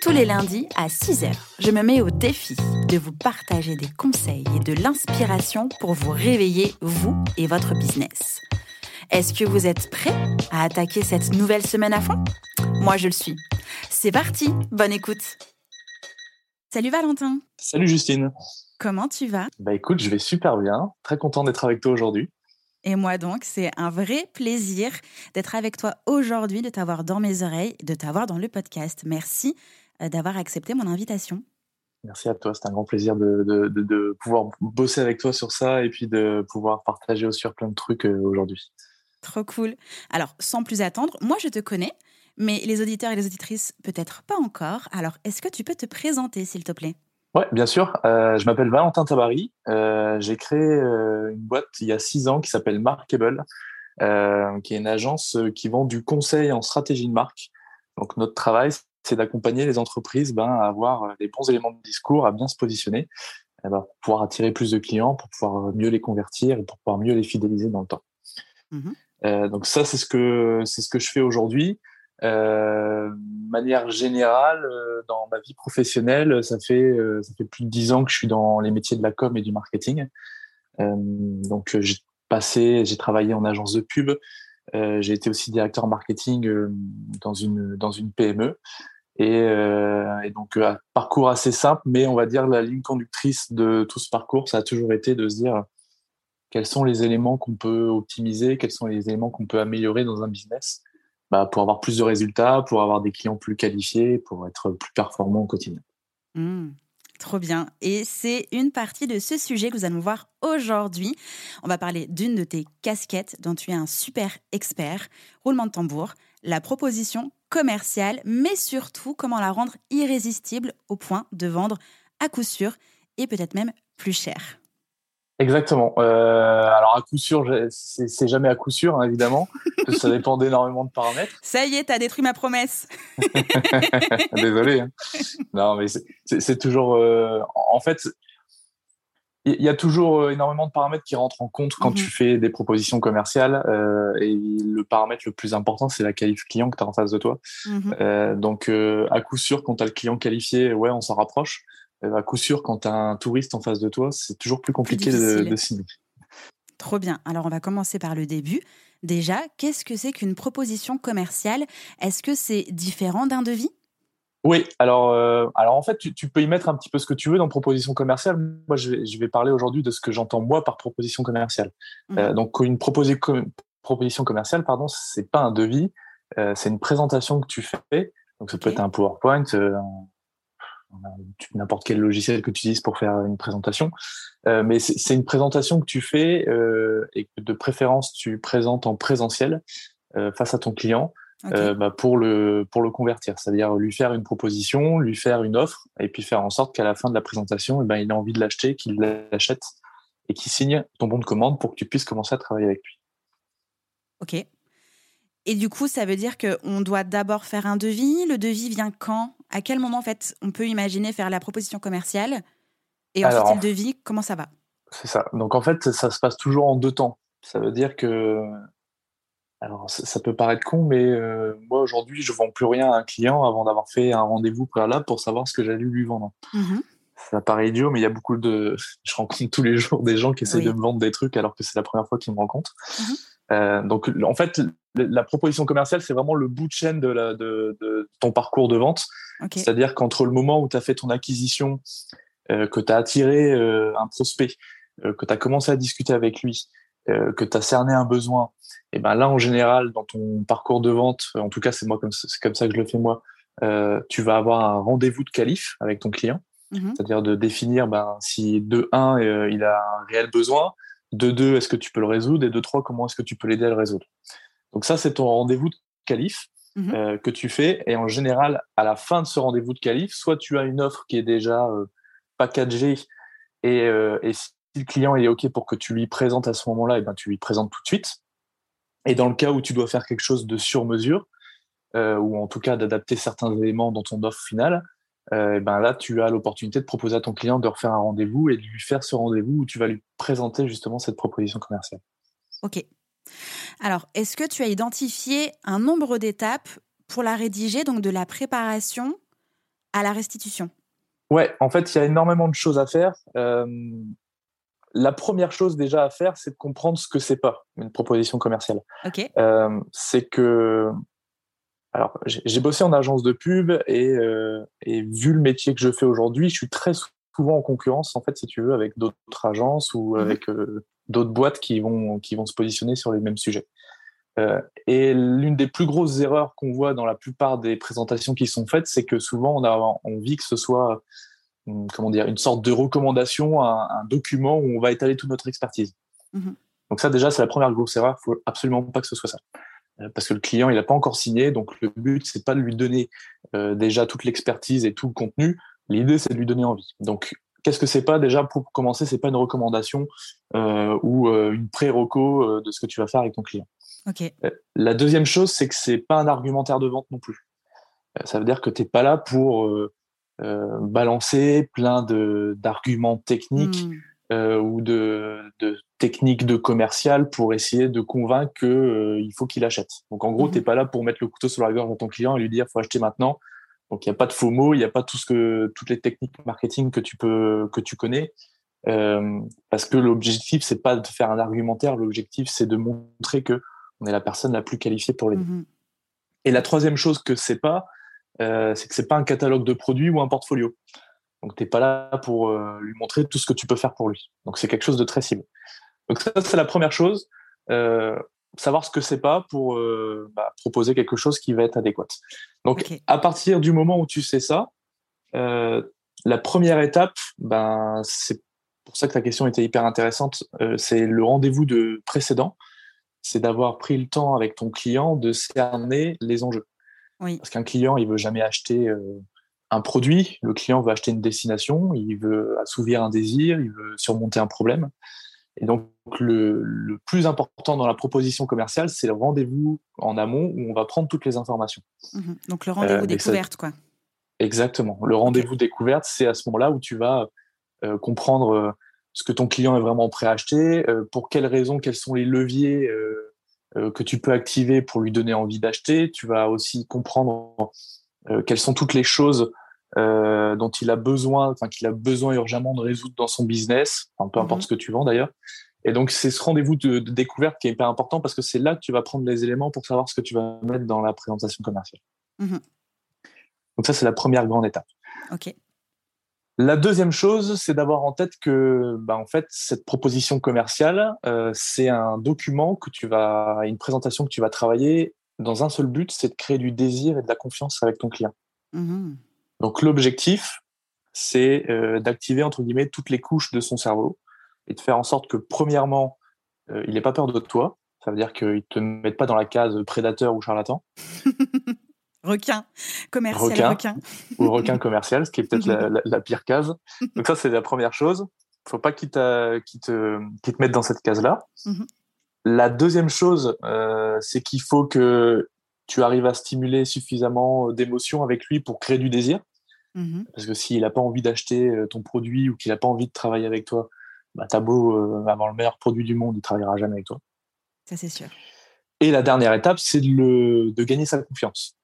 Tous les lundis à 6h, je me mets au défi de vous partager des conseils et de l'inspiration pour vous réveiller, vous et votre business. Est-ce que vous êtes prêts à attaquer cette nouvelle semaine à fond? Moi, je le suis. C'est parti, bonne écoute. Salut Valentin. Salut Justine. Comment tu vas? Bah écoute, je vais super bien. Très content d'être avec toi aujourd'hui. Et moi donc, c'est un vrai plaisir d'être avec toi aujourd'hui, de t'avoir dans mes oreilles, de t'avoir dans le podcast. Merci d'avoir accepté mon invitation. Merci à toi, c'est un grand plaisir de, de, de, pouvoir bosser avec toi sur ça et puis de pouvoir partager aussi sur plein de trucs euh, aujourd'hui. Trop cool. Alors, sans plus attendre, moi je te connais, mais les auditeurs et les auditrices peut-être pas encore. Alors, est-ce que tu peux te présenter, s'il te plaît? Ouais, bien sûr. Euh, je m'appelle Valentin Tabary. Euh, j'ai créé euh, une boîte il y a six ans qui s'appelle Markable, euh, qui est une agence euh, qui vend du conseil en stratégie de marque. Donc notre travail, c'est d'accompagner les entreprises ben, à avoir les bons éléments de discours, à bien se positionner, eh ben, pour pouvoir attirer plus de clients, pour pouvoir mieux les convertir et pour pouvoir mieux les fidéliser dans le temps. Mmh donc ça, c'est ce que c'est ce que je fais aujourd'hui. Euh, manière générale, euh, dans ma vie professionnelle, ça fait euh, ça fait plus de dix ans que je suis dans les métiers de la com et du marketing. Euh, donc j'ai passé, j'ai travaillé en agence de pub. J'ai été aussi directeur marketing dans une dans une PME. Et, et donc parcours assez simple, mais on va dire la ligne conductrice de tout ce parcours, ça a toujours été de se dire quels sont les éléments qu'on peut optimiser, quels sont les éléments qu'on peut améliorer dans un business bah, pour avoir plus de résultats, pour avoir des clients plus qualifiés, pour être plus performant au quotidien. Mmh, trop bien. Et c'est une partie de ce sujet que nous allons voir aujourd'hui. On va parler d'une de tes casquettes dont tu es un super expert, roulement de tambour, la proposition commerciale, mais surtout comment la rendre irrésistible au point de vendre à coup sûr et peut-être même plus cher. Exactement. Euh, alors à coup sûr, c'est jamais à coup sûr, hein, évidemment, parce que ça dépend d'énormément de paramètres. Ça y est, t'as détruit ma promesse. Désolé. Hein. Non, mais c'est toujours. Euh, en fait, il y a toujours euh, énormément de paramètres qui rentrent en compte quand tu mhm. fais des propositions commerciales. Euh, et le paramètre le plus important, c'est la qualif client que tu as en face de toi. Mhm. Donc, à coup sûr, quand tu as le client qualifié, ouais, on s'en rapproche. Euh, à coup sûr, quand tu as un touriste en face de toi, c'est toujours plus compliqué de, de signer. Trop bien. Alors, on va commencer par le début. Déjà, qu'est-ce que c'est qu'une proposition commerciale? Est-ce que c'est différent d'un devis? Oui, alors, euh, alors en fait, tu, peux y mettre un petit peu ce que tu veux dans proposition commerciale. Moi, je vais, je vais parler aujourd'hui de ce que j'entends moi par proposition commerciale. Mmh. Euh, donc, une proposition commerciale, pardon, c'est pas un devis, euh, c'est une présentation que tu fais. Donc, ça peut être un PowerPoint, n'importe quel logiciel que tu utilises pour faire une présentation. Euh, mais c'est une présentation que tu fais euh, et que de préférence tu présentes en présentiel euh, face à ton client bah, pour le pour le convertir, c'est-à-dire lui faire une proposition, lui faire une offre et puis faire en sorte qu'à la fin de la présentation, eh ben, il a envie de l'acheter, qu'il l'achète et qu'il signe ton bon de commande pour que tu puisses commencer à travailler avec lui. Ok. Et du coup, ça veut dire qu'on doit d'abord faire un devis. Le devis vient quand? À quel moment, en fait, on peut imaginer faire la proposition commerciale Et ensuite, le devis, comment ça va? C'est ça. Donc, en fait, ça se passe toujours en deux temps. Ça veut dire que. Alors, ça, peut paraître con, mais euh, moi, aujourd'hui, je ne vends plus rien à un client avant d'avoir fait un rendez-vous préalable pour savoir ce que j'allais lui vendre. Mmh ça paraît idiot, mais il y a beaucoup de. Je rencontre tous les jours des gens qui essaient de me vendre des trucs alors que c'est la première fois qu'ils me rencontrent. Mmh euh, donc, en fait, la proposition commerciale, c'est vraiment le bout de chaîne de, la, de, de ton parcours de vente. C'est-à-dire qu'entre le moment où tu as fait ton acquisition, euh, que tu as attiré euh, un prospect, que tu as commencé à discuter avec lui, que tu as cerné un besoin, et ben là, en général, dans ton parcours de vente, en tout cas, c'est moi comme c'est comme ça que je le fais moi, tu vas avoir un rendez-vous de qualif avec ton client. Mmh C'est-à-dire de définir ben, si de 1, il a un réel besoin, de 2, est-ce que tu peux le résoudre? Et de 3, comment est-ce que tu peux l'aider à le résoudre? Donc ça, c'est ton rendez-vous de qualif. mmh que tu fais. Et en général, à la fin de ce rendez-vous de qualif, soit tu as une offre qui est déjà packagée et, et, si le client est OK pour que tu lui présentes à ce moment-là, et ben, tu lui présentes tout de suite. Et dans le cas où tu dois faire quelque chose de sur mesure, ou en tout cas d'adapter certains éléments dans ton offre finale, euh, ben là, tu as l'opportunité de proposer à ton client de refaire un rendez-vous et de lui faire ce rendez-vous où tu vas lui présenter justement cette proposition commerciale. Ok. Alors, est-ce que tu as identifié un nombre d'étapes pour la rédiger, donc de la préparation à la restitution? Ouais, en fait, il y a énormément de choses à faire. Euh, la première chose déjà à faire, c'est de comprendre ce que c'est pas une proposition commerciale. Ok. Euh, c'est que alors, j'ai bossé en agence de pub et, euh, et, vu le métier que je fais aujourd'hui, je suis très souvent en concurrence, en fait, si tu veux, avec d'autres agences ou mmh avec euh, d'autres boîtes qui vont, qui vont se positionner sur les mêmes sujets. Euh, et l'une des plus grosses erreurs qu'on voit dans la plupart des présentations qui sont faites, c'est que souvent on a envie que ce soit, hum, comment dire, une sorte de recommandation, un, un document où on va étaler toute notre expertise. Mmh Donc ça, déjà, c'est la première grosse erreur. Il faut absolument pas que ce soit ça. Euh, parce que le client il n'a pas encore signé, donc le but c'est pas de lui donner euh, déjà toute l'expertise et tout le contenu. L'idée c'est de lui donner envie. Donc qu'est-ce que c'est pas déjà pour commencer C'est pas une recommandation euh, ou une pré-reco de ce que tu vas faire avec ton client. la deuxième chose c'est que c'est pas un argumentaire de vente non plus. ça veut dire que tu n'es pas là pour balancer plein d'arguments techniques. Hmm. Euh, ou de, de techniques de commercial pour essayer de convaincre qu'il euh, faut qu'il achète. Donc en gros, mmh tu n'es pas là pour mettre le couteau sur la gorge de ton client et lui dire faut acheter maintenant. Donc il n'y a pas de faux mots, il n'y a pas tout ce que toutes les techniques marketing que tu peux que tu connais. Euh, parce que l'objectif c'est pas de faire un argumentaire, l'objectif c'est de montrer que on est la personne la plus qualifiée pour l'aider. Mmh et la troisième chose que c'est pas, euh, c'est que c'est pas un catalogue de produits ou un portfolio. Donc, tu n'es pas là pour euh, lui montrer tout ce que tu peux faire pour lui. Donc, c'est quelque chose de très ciblé. Donc, ça, c'est la première chose. Euh, savoir ce que c'est pas pour euh, bah, proposer quelque chose qui va être adéquat. Donc, à partir du moment où tu sais ça, la première étape, ben, c'est pour ça que ta question était hyper intéressante, c'est le rendez-vous de précédent. C'est d'avoir pris le temps avec ton client de cerner les enjeux. Oui. Parce qu'un client, il veut jamais acheter un produit, le client veut acheter une destination, il veut assouvir un désir, il veut surmonter un problème. Et donc, le, plus important dans la proposition commerciale, c'est le rendez-vous en amont où on va prendre toutes les informations. Mhm. Donc, le rendez-vous euh, découverte, quoi. Exactement. Le rendez-vous découverte, c'est à ce moment-là où tu vas euh, comprendre euh, ce que ton client est vraiment prêt à acheter, pour quelles raisons, quels sont les leviers que tu peux activer pour lui donner envie d'acheter. Tu vas aussi comprendre quelles sont toutes les choses euh, dont il a besoin, enfin qu'il a besoin urgemment de résoudre dans son business, peu importe mhm. ce que tu vends d'ailleurs. Et donc c'est ce rendez-vous de, découverte qui est hyper important parce que c'est là que tu vas prendre les éléments pour savoir ce que tu vas mettre dans la présentation commerciale. Mhm. Donc ça c'est la première grande étape. Ok. La deuxième chose, c'est d'avoir en tête que, bah, en fait, cette proposition commerciale, euh, c'est un document que tu vas, une présentation que tu vas travailler dans un seul but, c'est de créer du désir et de la confiance avec ton client. Mhm. Donc l'objectif, c'est euh, d'activer entre guillemets toutes les couches de son cerveau et de faire en sorte que premièrement, euh, il n'ait pas peur de toi. Ça veut dire qu'il ne te mette pas dans la case prédateur ou charlatan. requin commercial requin, ou requin commercial, ce qui est peut-être la, pire case. Donc ça, c'est la première chose. Il faut pas qu'il te, te, te mette dans cette case-là. Mhm. La deuxième chose, euh, c'est qu'il faut que tu arrives à stimuler suffisamment d'émotions avec lui pour créer du désir. Mmh Parce que s'il n'a pas envie d'acheter euh, ton produit ou qu'il n'a pas envie de travailler avec toi, bah, t'as beau euh, avoir le meilleur produit du monde, il travaillera jamais avec toi. Ça, c'est sûr. Et la dernière étape, c'est de, de, gagner sa confiance.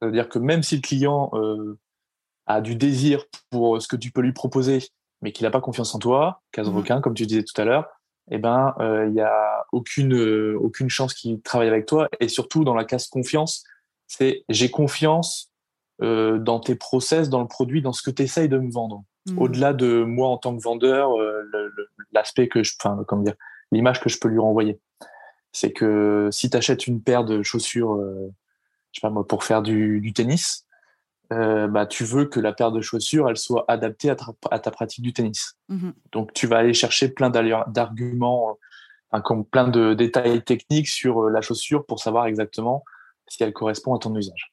C'est-à-dire que même si le client euh, a du désir pour ce que tu peux lui proposer, mais qu'il n'a pas confiance en toi, case mmh requin, comme tu disais tout à l'heure, eh ben, il n'y a aucune, aucune chance qu'il travaille avec toi. Et surtout, dans la case confiance, c'est j'ai confiance euh, dans tes process, dans le produit, dans ce que tu essayes de me vendre. Mmh. Au-delà de moi en tant que vendeur, euh, l'aspect que je, enfin, comment dire, l'image que je peux lui renvoyer. C'est que si tu achètes une paire de chaussures, euh, je sais pas moi, pour faire du, tennis, bah, tu veux que la paire de chaussures, elle soit adaptée à ta, pratique du tennis. Mmh Donc, tu vas aller chercher plein d'arguments, plein de détails techniques sur la chaussure pour savoir exactement si elle correspond à ton usage.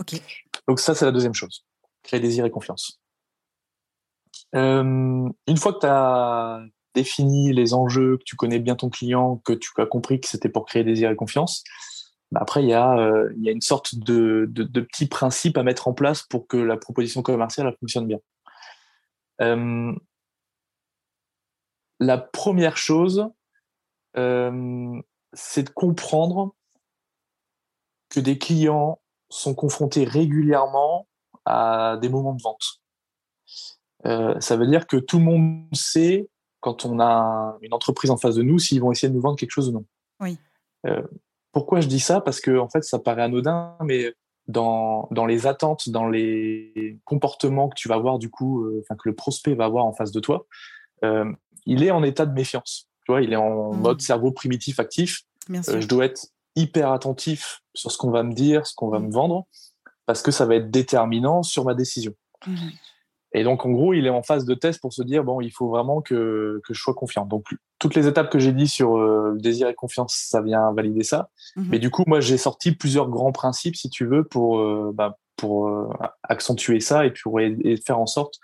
Ok. Donc ça, c'est la deuxième chose. Créer désir et confiance. Euh, une fois que tu as défini les enjeux, que tu connais bien ton client, que tu as compris que c'était pour créer désir et confiance, après, il y, a, euh, il y a une sorte de, de, de, petits principes à mettre en place pour que la proposition commerciale fonctionne bien. Euh, la première chose, euh, c'est de comprendre que des clients sont confrontés régulièrement à des moments de vente. Ça veut dire que tout le monde sait quand on a une entreprise en face de nous s'ils vont essayer de nous vendre quelque chose ou non. Oui. Euh, pourquoi je dis ça? Parce que en fait, ça paraît anodin, mais dans, dans les attentes, dans les comportements que tu vas avoir du coup, euh, enfin que le prospect va avoir en face de toi, euh, il est en état de méfiance. Tu vois, il est en Mm. mode cerveau primitif actif. Euh, je dois être hyper attentif sur ce qu'on va me dire, ce qu'on va Mm. me vendre, parce que ça va être déterminant sur ma décision. Mhm. Et donc, en gros, il est en phase de test pour se dire, bon, il faut vraiment que, que je sois confiant. Donc, toutes les étapes que j'ai dit sur euh, désir et confiance, ça vient valider ça. Mhm. Mais du coup, moi, j'ai sorti plusieurs grands principes, si tu veux, pour, euh, bah, pour euh, accentuer ça et pour et, faire en sorte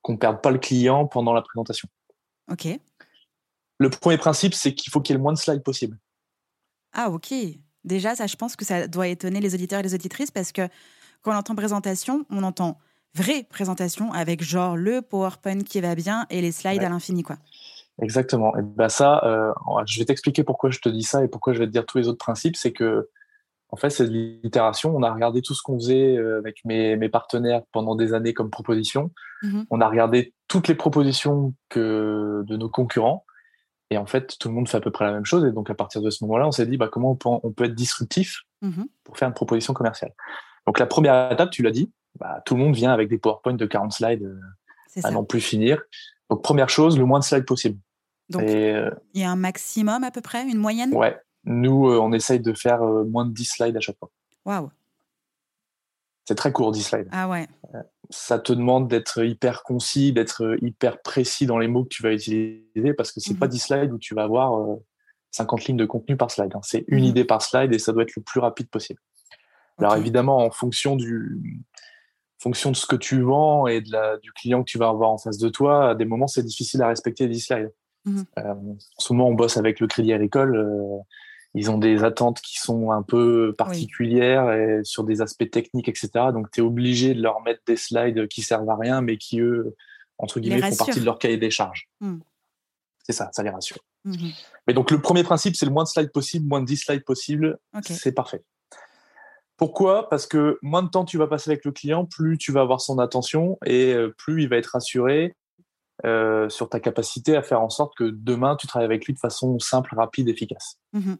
qu'on perde pas le client pendant la présentation. Ok. Le premier principe, c'est qu'il faut qu'il y ait le moins de slides possible. Ah, ok. Déjà, ça, je pense que ça doit étonner les auditeurs et les auditrices parce que quand on entend présentation, on entend vraie présentation avec genre le PowerPoint qui va bien et les slides Ouais. à l'infini, quoi. Exactement. Et ben ça, euh, je vais t'expliquer pourquoi je te dis ça et pourquoi je vais te dire tous les autres principes. C'est que, en fait, c'est de l'itération. On a regardé tout ce qu'on faisait euh, avec mes, mes partenaires pendant des années comme proposition. Mhm. On a regardé toutes les propositions que de nos concurrents. Et en fait, tout le monde fait à peu près la même chose. Et donc, à partir de ce moment-là, on s'est dit, bah, comment on peut, on peut être disruptif Mhm. pour faire une proposition commerciale. Donc, la première étape, tu l'as dit, bah, tout le monde vient avec des PowerPoint de 40 slides euh, à n'en plus finir. Donc, première chose, le moins de slides possible. Donc, et, euh, il y a un maximum à peu près, une moyenne? Ouais, nous, euh, on essaye de faire moins de 10 slides à chaque fois. Waouh. C'est très court, 10 slides. Ah ouais. Ça te demande d'être hyper concis, d'être hyper précis dans les mots que tu vas utiliser, parce que c'est Mhm. pas 10 slides où tu vas avoir euh, 50 lignes de contenu par slide. hein. C'est une Mhm. idée par slide et ça doit être le plus rapide possible. Alors évidemment, en fonction du fonction de ce que tu vends et de la, du client que tu vas avoir en face de toi, à des moments, c'est difficile à respecter 10 slides. Mhm. Euh, en ce moment, on bosse avec le Crédit Agricole. euh, ils ont des attentes qui sont un peu particulières et sur des aspects techniques, etc. Donc, tu es obligé de leur mettre des slides qui servent à rien, mais qui, eux, entre Les guillemets, font partie de leur cahier des charges. Mhm. C'est ça, ça les rassure. Mhm. Mais donc, le premier principe, c'est le moins de slides possible, moins de 10 slides possible. C'est parfait. Pourquoi? Parce que moins de temps tu vas passer avec le client, plus tu vas avoir son attention et euh, plus il va être rassuré euh, sur ta capacité à faire en sorte que demain, tu travailles avec lui de façon simple, rapide, efficace. Mhm.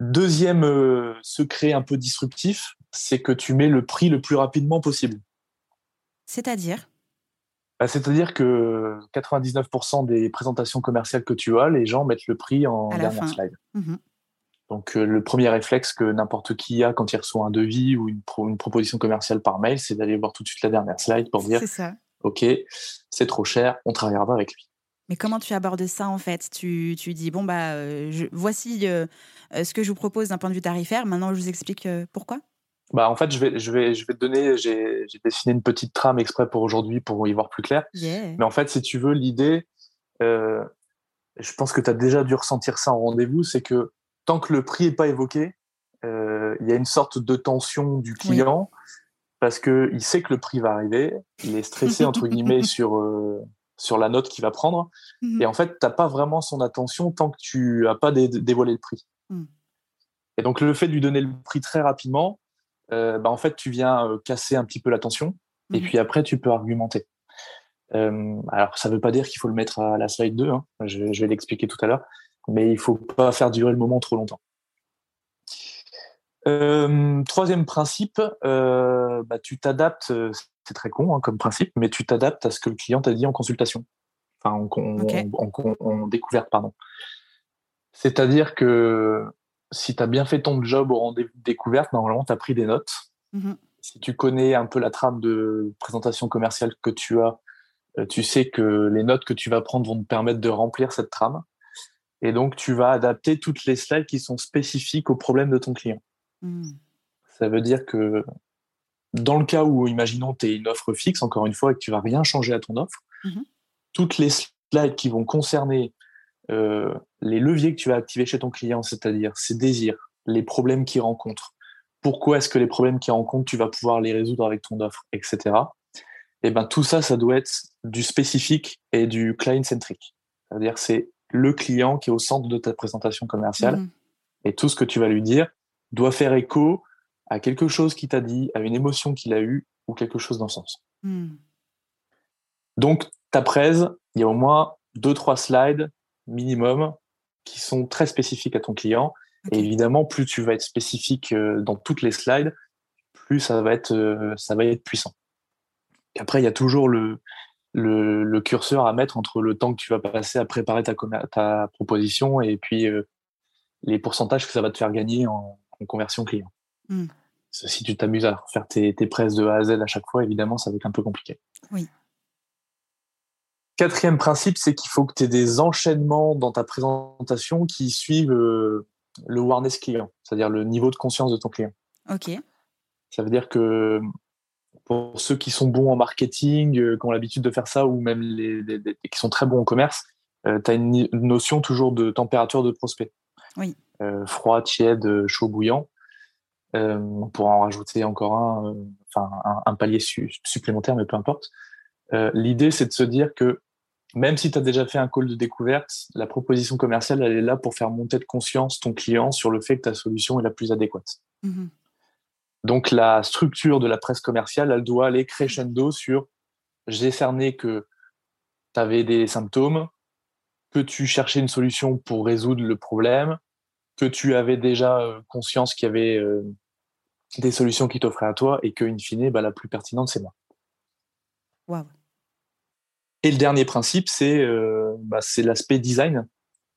Deuxième euh, secret un peu disruptif, c'est que tu mets le prix le plus rapidement possible. C'est-à-dire? Bah, C'est-à-dire que 99% des présentations commerciales que tu as, les gens mettent le prix en dernière fin. slide. Mhm. Donc, euh, le premier réflexe que n'importe qui a quand il reçoit un devis ou une, pro- une proposition commerciale par mail, c'est d'aller voir tout de suite la dernière slide pour dire C'est ça. OK, c'est trop cher, on travaillera pas avec lui. Mais comment tu abordes ça en fait? Tu, tu dis bon bah euh, je- voici euh, ce que je vous propose d'un point de vue tarifaire. Maintenant je vous explique euh, pourquoi? Bah, en fait, je vais, je vais, je vais te donner, j'ai j'ai dessiné une petite trame exprès pour aujourd'hui pour y voir plus clair. Yeah. Mais en fait, si tu veux, l'idée, je pense que tu as déjà dû ressentir ça en rendez-vous, c'est que tant que le prix n'est pas évoqué, euh, il y a une sorte de tension du client parce que il sait que le prix va arriver, il est stressé entre guillemets sur euh, sur la note qu'il va prendre, Mhm. et en fait, t'as pas vraiment son attention tant que tu as pas dé- dévoilé le prix. Mm. Et donc le fait de lui donner le prix très rapidement, euh, bah, en fait, tu viens casser un petit peu la tension, et Mhm. puis après, tu peux argumenter. Alors, ça veut pas dire qu'il faut le mettre à la slide 2, hein. je, je vais l'expliquer tout à l'heure, mais il faut pas faire durer le moment trop longtemps. Euh, troisième principe, euh, bah, tu t'adaptes, euh, c'est très con hein, comme principe, mais tu t'adaptes à ce que le client t'a dit en consultation, enfin en, en- en- découverte, pardon. C'est-à-dire que si tu as bien fait ton job au rendez-vous de découverte, normalement, tu as pris des notes. Mhm. Si tu connais un peu la trame de présentation commerciale que tu as, tu sais que les notes que tu vas prendre vont te permettre de remplir cette trame. Et donc, tu vas adapter toutes les slides qui sont spécifiques au problème de ton client. Hmm. Ça veut dire que dans le cas où, imaginons, tu es une offre fixe, encore une fois, et que tu vas rien changer à ton offre, Mhm. toutes les slides qui vont concerner euh, les leviers que tu vas activer chez ton client, c'est-à-dire ses désirs, les problèmes qu'il rencontre, pourquoi est-ce que les problèmes qu'il rencontre, tu vas pouvoir les résoudre avec ton offre, etc. Et ben tout ça, ça doit être du spécifique et du client-centric. C'est-à-dire c'est le client qui est au centre de ta présentation commerciale Mhm. et tout ce que tu vas lui dire doit faire écho à quelque chose qu'il t'a dit, à une émotion qu'il a eue ou quelque chose dans ce sens. Hmm. Donc, ta presse, il y a au moins deux, trois slides minimum qui sont très spécifiques à ton client. Et évidemment, plus tu vas être spécifique euh, dans toutes les slides, plus ça va être, euh, ça va être puissant. Et après, il y a toujours le, le, le curseur à mettre entre le temps que tu vas passer à préparer ta, ta proposition et puis euh, les pourcentages que ça va te faire gagner en, en conversion client. Mm. Que Si tu t'amuses à faire tes, tes presses de A à Z à chaque fois, évidemment, ça va être un peu compliqué. Oui. Quatrième principe, c'est qu'il faut que tu aies des enchaînements dans ta présentation qui suivent euh, le awareness client, c'est-à-dire le niveau de conscience de ton client. Ok. Ça veut dire que pour ceux qui sont bons en marketing, euh, qui ont l'habitude de faire ça, ou même les, les- les- qui sont très bons en commerce, tu as une notion toujours de température de prospect. Oui. Euh, froid, tiède, euh, chaud, bouillant. Euh, on pourra en rajouter encore un, euh, enfin un, un palier su- supplémentaire, mais peu importe. Euh, L'idée, c'est de se dire que même si tu as déjà fait un call de découverte, la proposition commerciale, elle est là pour faire monter de conscience ton client sur le fait que ta solution est la plus adéquate. Mhm. Donc la structure de la presse commerciale, elle doit aller crescendo sur j'ai cerné que tu avais des symptômes, que tu cherchais une solution pour résoudre le problème, que tu avais déjà euh, conscience qu'il y avait euh, des solutions qui t'offraient à toi et que, in fine, bah, la plus pertinente, c'est moi. Waouh. Et le dernier principe, c'est euh, bah, c'est l'aspect design.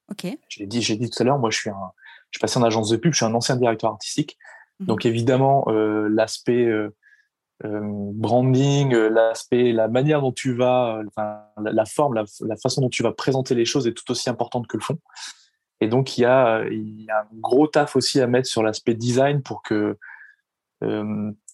Ok. J'ai dit, j'ai dit tout à l'heure, moi je suis un, je suis passé en agence de pub, je suis un ancien directeur artistique. Mhm. Donc évidemment, euh, l'aspect euh, euh, branding, l'aspect, la manière dont tu vas, enfin, la, la forme, la, la façon dont tu vas présenter les choses est tout aussi importante que le fond. Et donc il y a, il y a un gros taf aussi à mettre sur l'aspect design pour que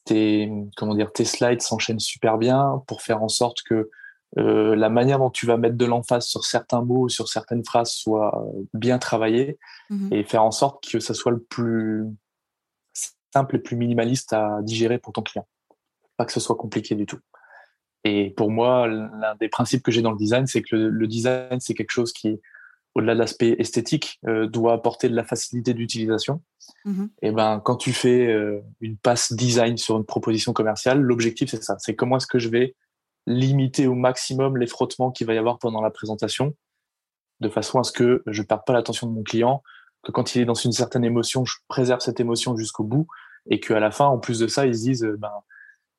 tes, comment dire, tes slides s'enchaînent super bien, pour faire en sorte que euh, la manière dont tu vas mettre de l'emphase sur certains mots, sur certaines phrases soit bien travaillée Mhm. et faire en sorte que ça soit le plus simple et plus minimaliste à digérer pour ton client. Pas que ce soit compliqué du tout. Et pour moi, l'un des principes que j'ai dans le design, c'est que le, le design, c'est quelque chose qui, au-delà de l'aspect esthétique, euh, doit apporter de la facilité d'utilisation. Mhm. Et ben, quand tu fais euh, une passe design sur une proposition commerciale, l'objectif c'est ça. C'est comment est-ce que je vais limiter au maximum les frottements qu'il va y avoir pendant la présentation, de façon à ce que je ne perde pas l'attention de mon client, que quand il est dans une certaine émotion, je préserve cette émotion jusqu'au bout, et qu'à la fin, en plus de ça, ils se disent, euh, ben,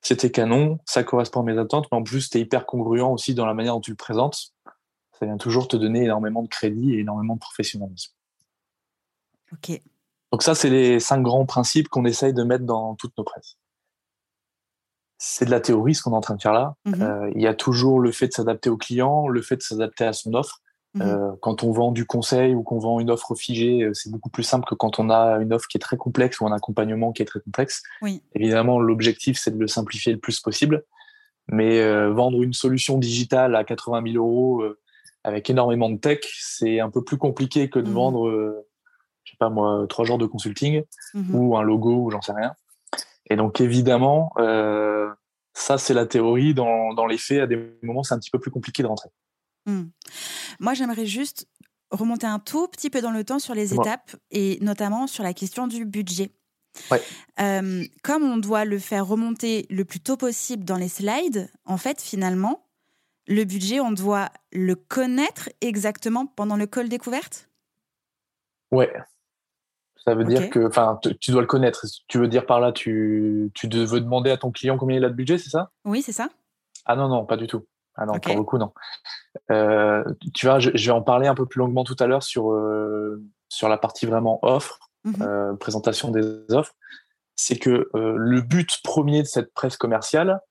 c'était canon, ça correspond à mes attentes, mais en plus, tu es hyper congruent aussi dans la manière dont tu le présentes. Ça vient toujours te donner énormément de crédit et énormément de professionnalisme. Ok. Donc ça, c'est les cinq grands principes qu'on essaye de mettre dans toutes nos presses. C'est de la théorie, ce qu'on est en train de faire là. Mhm. Euh, il y a toujours le fait de s'adapter au client, le fait de s'adapter à son offre. Mhm. Euh, quand on vend du conseil ou qu'on vend une offre figée, euh, c'est beaucoup plus simple que quand on a une offre qui est très complexe ou un accompagnement qui est très complexe. Oui. Évidemment, l'objectif, c'est de le simplifier le plus possible. Mais euh, vendre une solution digitale à 80 000 euros euh, avec énormément de tech, c'est un peu plus compliqué que de Mhm. vendre, je sais pas moi, trois jours de consulting Mhm. ou un logo ou j'en sais rien. Et donc évidemment, ça c'est la théorie. Dans, dans les faits, à des moments, c'est un petit peu plus compliqué de rentrer. Hmm. Moi, j'aimerais juste remonter un tout petit peu dans le temps sur les étapes et notamment sur la question du budget. Ouais. Euh, comme on doit le faire remonter le plus tôt possible dans les slides, en fait, finalement, le budget, on doit le connaître exactement pendant le call découverte? Ouais. Ça veut dire que, enfin, tu dois le connaître. Tu veux dire par là, tu, tu veux demander à ton client combien il a de budget, c'est ça? Oui, c'est ça Ah non, non, pas du tout. Ah non, pour le coup, non. Euh, tu vois, je, je vais en parler un peu plus longuement tout à l'heure sur, euh, sur la partie vraiment offre, Mhm. euh, présentation des offres. C'est que le but premier de cette presse commerciale,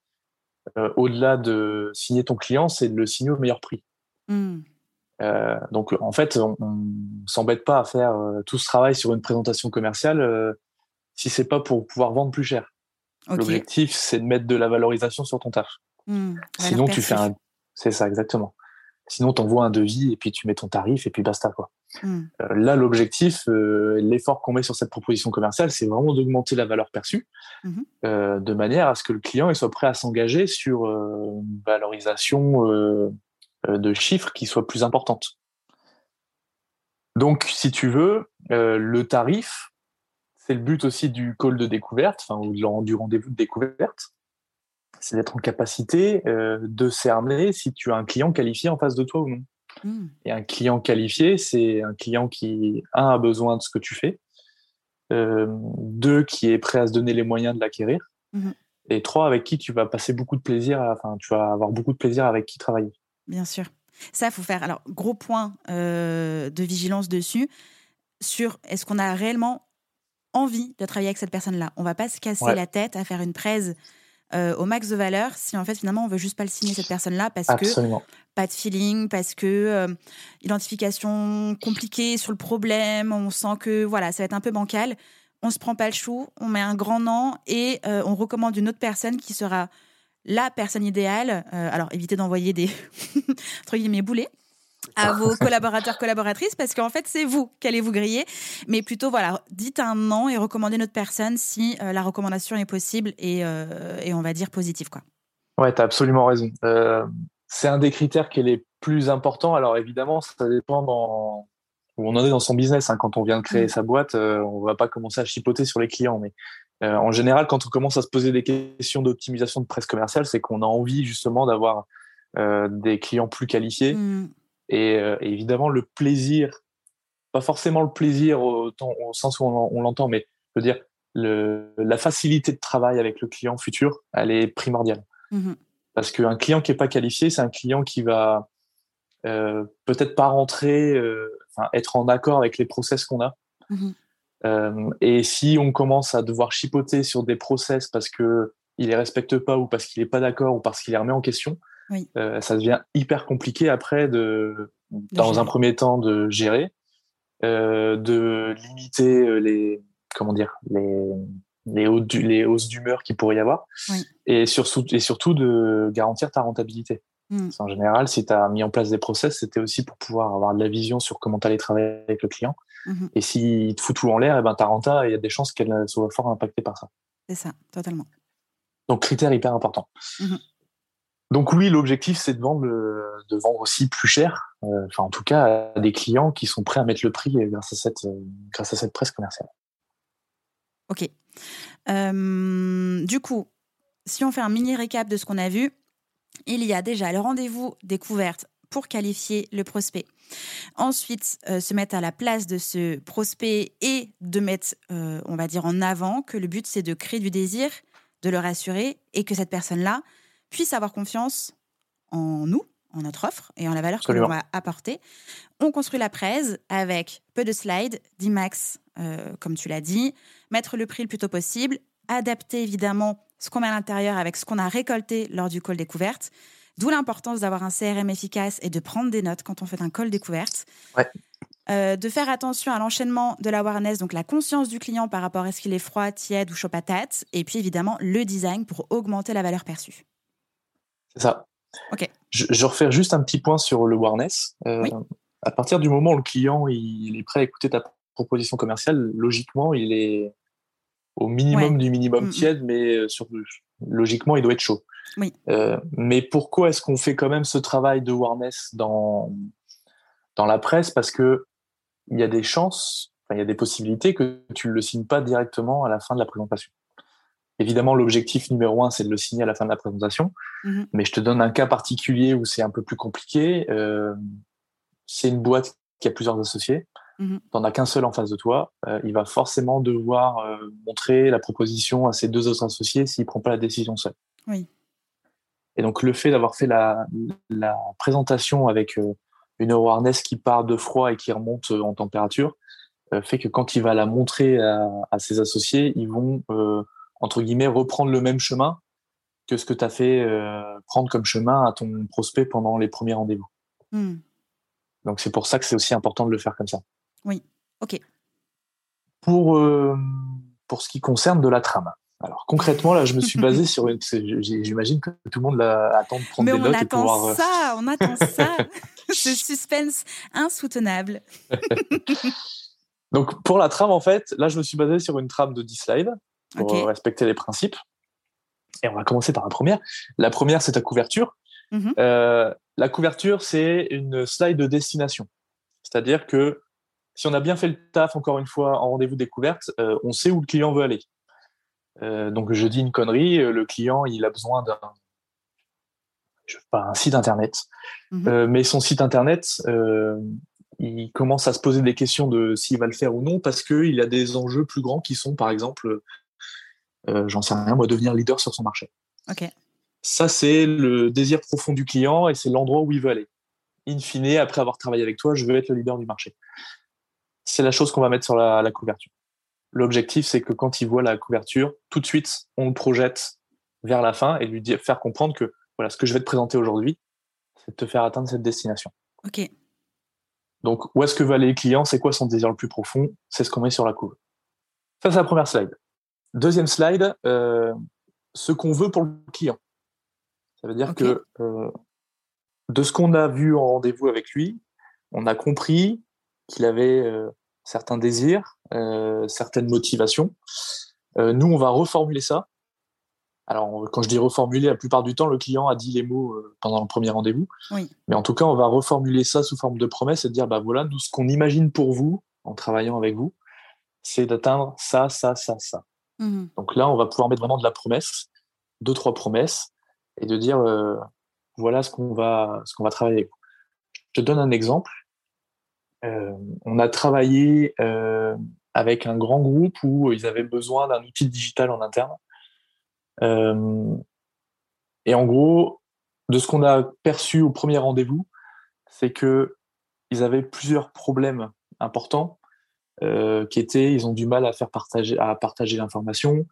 au-delà de signer ton client, c'est de le signer au meilleur prix. Hmm. Donc en fait, on, on s'embête pas à faire tout ce travail sur une présentation commerciale si c'est pas pour pouvoir vendre plus cher. L'objectif, c'est de mettre de la valorisation sur ton taf. Hmm. Sinon, tu fais un. C'est ça, exactement. Sinon, tu envoies un devis et puis tu mets ton tarif et puis basta. Quoi. Hmm. Euh, là, l'objectif, euh, l'effort qu'on met sur cette proposition commerciale, c'est vraiment d'augmenter la valeur perçue Mhm. euh, de manière à ce que le client il soit prêt à s'engager sur une valorisation de chiffres qui soit plus importante. Donc, si tu veux, le tarif, c'est le but aussi du call de découverte, enfin, ou du rendez-vous de découverte, c'est d'être en capacité euh, de cerner si tu as un client qualifié en face de toi ou non. Hmm. Et un client qualifié, c'est un client qui, un, a besoin de ce que tu fais, euh, deux, qui est prêt à se donner les moyens de l'acquérir, Mhm. et trois, avec qui tu vas passer beaucoup de plaisir, enfin, tu vas avoir beaucoup de plaisir avec qui travailler. Bien sûr. Ça, faut faire. Alors, gros point euh, de vigilance dessus sur est-ce qu'on a réellement envie de travailler avec cette personne-là. On va pas se casser Ouais. la tête à faire une presse euh, au max de valeur si en fait finalement on veut juste pas le signer cette personne-là parce que pas de feeling, parce que euh, identification compliquée sur le problème, on sent que voilà, ça va être un peu bancal. On se prend pas le chou, on met un grand nom et euh, on recommande une autre personne qui sera la personne idéale. Alors évitez d'envoyer des entre guillemets boulets à vos collaborateurs collaboratrices parce qu'en fait c'est vous qui allez vous griller mais plutôt voilà dites un nom et recommandez notre personne si euh, la recommandation est possible et, euh, et on va dire positive quoi Ouais, tu as absolument raison. Euh, c'est un des critères qui est les plus importants. Alors évidemment, ça dépend dans où on en est dans son business. hein. Quand on vient de créer Mm. sa boîte, euh, on va pas commencer à chipoter sur les clients. Mais euh, en général, quand on commence à se poser des questions d'optimisation de presse commerciale, c'est qu'on a envie justement d'avoir euh, des clients plus qualifiés. Hmm, Et, euh, et évidemment, le plaisir, pas forcément le plaisir au, sens où on, on l'entend, mais je veux dire, le, la facilité de travail avec le client futur, elle est primordiale. mhm, Parce qu'un client qui est pas qualifié, c'est un client qui va euh, peut-être pas rentrer, euh, enfin, être en accord avec les process qu'on a. Euh, et si on commence à devoir chipoter sur des process parce que il les respecte pas ou parce qu'il est pas d'accord ou parce qu'il les remet en question, Oui. euh, ça devient hyper compliqué après de, dans gérer. un premier temps, de gérer, euh, de limiter euh, les, comment dire, les, les, hausses d'humeur qu'il pourrait y avoir, Oui. et, surtout, et surtout de garantir ta rentabilité. Mm. Parce En général, si tu as mis en place des process, c'était aussi pour pouvoir avoir de la vision sur comment tu allais travailler avec le client. Mhm. Et s'il te fout tout en l'air, et ben ta renta, il y a des chances qu'elle soit fort impactée par ça. c'est ça totalement Donc, critère hyper important. Mhm. Donc oui, l'objectif, c'est de vendre, le- de vendre aussi plus cher, euh, enfin en tout cas à des clients qui sont prêts à mettre le prix euh, grâce à cette, euh, grâce à cette presse commerciale. Ok. Euh, du coup, si on fait un mini récap de ce qu'on a vu, il y a déjà le rendez-vous découverte pour qualifier le prospect. Ensuite, euh, se mettre à la place de ce prospect et de mettre, euh, on va dire, en avant que le but, c'est de créer du désir, de le rassurer et que cette personne-là puisse avoir confiance en nous, en notre offre et en la valeur que l'on Absolument. va apporter. On construit la presse avec peu de slides, d'IMAX, euh, comme tu l'as dit, mettre le prix le plus tôt possible, adapter évidemment ce qu'on met à l'intérieur avec ce qu'on a récolté lors du call découverte. D'où l'importance d'avoir un CRM efficace et de prendre des notes quand on fait un call découverte. Ouais. Euh, de faire attention à l'enchaînement de l'awareness, donc la conscience du client par rapport à ce qu'il est froid, tiède ou chaud patate. Et puis évidemment, le design pour augmenter la valeur perçue. C'est ça. Ok. Je, je refais juste un petit point sur le awareness. Euh, Oui. À partir du moment où le client il est prêt à écouter ta proposition commerciale, logiquement, il est au minimum Ouais. du minimum Mm, mm. tiède, mais euh, sur, logiquement, il doit être chaud. Oui. Euh, mais pourquoi est-ce qu'on fait quand même ce travail de awareness dans, dans la presse? Parce que il y a des chances, il y a des possibilités que tu ne le signes pas directement à la fin de la présentation. Évidemment, l'objectif numéro un, c'est de le signer à la fin de la présentation. Mhm. Mais je te donne un cas particulier où c'est un peu plus compliqué. Euh, c'est une boîte qui a plusieurs associés. Mhm. T'en as qu'un seul en face de toi. Euh, il va forcément devoir euh, montrer la proposition à ses deux autres associés s'il prend pas la décision seul. Oui. Et donc le fait d'avoir fait la, la présentation avec une awareness qui part de froid et qui remonte en température fait que quand il va la montrer à, à ses associés, ils vont entre guillemets reprendre le même chemin que ce que tu as fait euh, prendre comme chemin à ton prospect pendant les premiers rendez-vous. Hmm. Donc c'est pour ça que c'est aussi important de le faire comme ça. Oui, ok. Pour, euh, pour ce qui concerne de la trame. Alors concrètement, là, je me suis basé sur une. J'imagine que tout le monde attend de prendre des notes et pouvoir. On attend ça, on attend ça. Ce suspense insoutenable. Donc pour la trame, en fait, là, je me suis basé sur une trame de 10 slides pour respecter les principes. Et on va commencer par la première. La première, c'est ta couverture. Mm-hmm. Euh, la couverture, c'est une slide de destination. C'est-à-dire que si on a bien fait le taf, encore une fois, en rendez-vous découverte, euh, on sait où le client veut aller. Euh, donc je dis une connerie, le client, il a besoin d'un pas un site internet, mm-hmm. mais son site internet, il commence à se poser des questions de s'il va le faire ou non parce qu'il a des enjeux plus grands qui sont, par exemple, j'en sais rien, moi, devenir leader sur son marché. Ok. Ça, c'est le désir profond du client et c'est l'endroit où il veut aller. In fine, après avoir travaillé avec toi, je veux être le leader du marché. C'est la chose qu'on va mettre sur la, couverture. L'objectif, c'est que quand il voit la couverture, tout de suite, on le projette vers la fin et lui dire, faire comprendre que voilà, ce que je vais te présenter aujourd'hui, c'est de te faire atteindre cette destination. Ok. Donc, où est-ce que veut aller le client? C'est quoi son désir le plus profond? C'est ce qu'on met sur la couve. Ça, c'est la première slide. Deuxième slide, euh, ce qu'on veut pour le client. Ça veut dire que euh, de ce qu'on a vu en rendez-vous avec lui, on a compris qu'il avait euh, certains désirs, certaines motivations. nous, on va reformuler ça. Alors, quand je dis reformuler, la plupart du temps, le client a dit les mots pendant le premier rendez-vous. Mais en tout cas, on va reformuler ça sous forme de promesse et dire, bah voilà, nous, ce qu'on imagine pour vous, en travaillant avec vous, c'est d'atteindre ça, ça, ça, ça. Mmh Donc là, on va pouvoir mettre vraiment de la promesse, deux, trois promesses, et de dire euh, voilà ce qu'on va, va travailler. Je te donne un exemple. Euh, on a travaillé euh, avec un grand groupe où ils avaient besoin d'un outil digital en interne. et en gros, de ce qu'on a perçu au premier rendez-vous, c'est que ils avaient plusieurs problèmes importants qui étaient ils ont du mal à faire partager à partager l'information,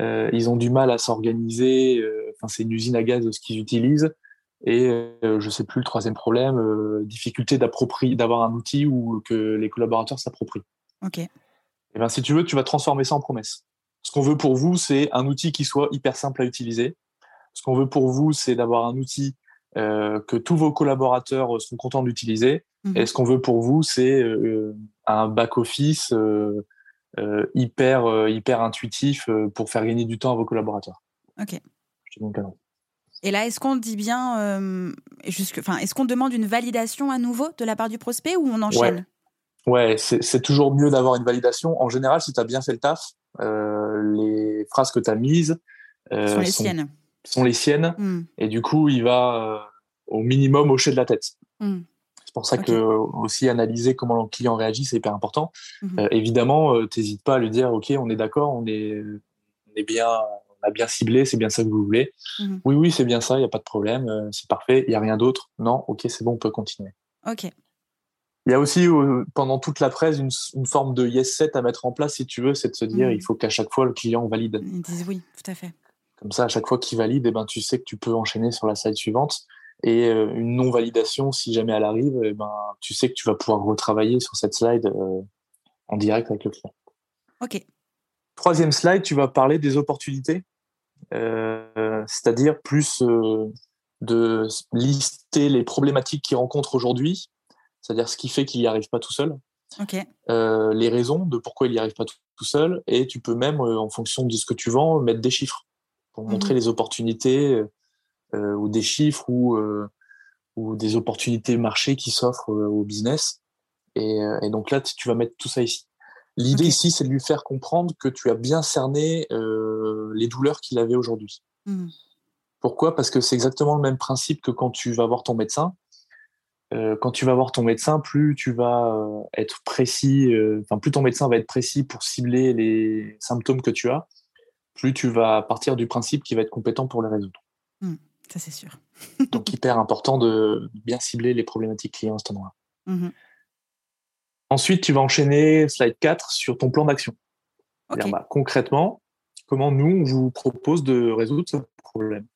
euh, ils ont du mal à s'organiser. Euh, enfin, c'est une usine à gaz ce qu'ils utilisent. Et euh, je sais plus le troisième problème, difficulté d'approprier, d'avoir un outil où que les collaborateurs s'approprient. Ok. Et eh ben, si tu veux, tu vas transformer ça en promesse. Ce qu'on veut pour vous, c'est un outil qui soit hyper simple à utiliser. Ce qu'on veut pour vous, c'est d'avoir un outil que tous vos collaborateurs sont contents d'utiliser. Mhm. Et ce qu'on veut pour vous, c'est un back-office euh, hyper, euh, hyper intuitif euh, pour faire gagner du temps à vos collaborateurs. Ok. Et là, est-ce qu'on dit bien, enfin, est-ce qu'on demande une validation à nouveau de la part du prospect ou on enchaîne? Ouais, c'est toujours mieux d'avoir une validation. En général, si tu as bien fait le taf, les phrases que tu as mises sont les siennes. Sont les siennes. Hmm. Et du coup, il va au minimum hocher de la tête. Hmm. C'est pour ça que aussi analyser comment le client réagit, c'est hyper important. Euh, évidemment, euh, t'hésites pas à lui dire, ok, on est d'accord, on est, on est bien, on a bien ciblé, c'est bien ça que vous voulez. Mhm. Oui, oui, c'est bien ça, il n'y a pas de problème, euh, c'est parfait, il n'y a rien d'autre. Non, ok, c'est bon, on peut continuer. Ok. Il y a aussi pendant toute la presse une, une, forme de yes set à mettre en place si tu veux, c'est de se dire mhm. il faut qu'à chaque fois le client valide. Ils disent oui, tout à fait. Comme ça, à chaque fois qu'il valide, eh ben, tu sais que tu peux enchaîner sur la slide suivante. Et euh, une non-validation, si jamais elle arrive, eh ben, tu sais que tu vas pouvoir retravailler sur cette slide euh, en direct avec le client. OK. Troisième slide, tu vas parler des opportunités, euh, c'est-à-dire plus de lister les problématiques qu'il rencontre aujourd'hui, c'est-à-dire ce qui fait qu'il n'y arrive pas tout seul, les raisons de pourquoi il n'y arrive pas tout, seul, et tu peux même, en fonction de ce que tu vends, mettre des chiffres pour montrer mmh les opportunités euh, ou des chiffres ou, euh, ou des opportunités marché qui s'offrent euh, au business. Et, et, donc là, tu vas mettre tout ça ici. L'idée ici, c'est de lui faire comprendre que tu as bien cerné les douleurs qu'il avait aujourd'hui. Mmh. Pourquoi? Parce que c'est exactement le même principe que quand tu vas voir ton médecin. Euh, quand tu vas voir ton médecin, plus tu vas être précis, enfin plus ton médecin va être précis pour cibler les symptômes que tu as, plus tu vas partir du principe qu'il va être compétent pour les résoudre. Mmh ça c'est sûr. Donc hyper important de bien cibler les problématiques clients à cet endroit. Mmh Ensuite, tu vas enchaîner slide 4 sur ton plan d'action. Bah, concrètement, comment nous, on vous propose de résoudre ce problème?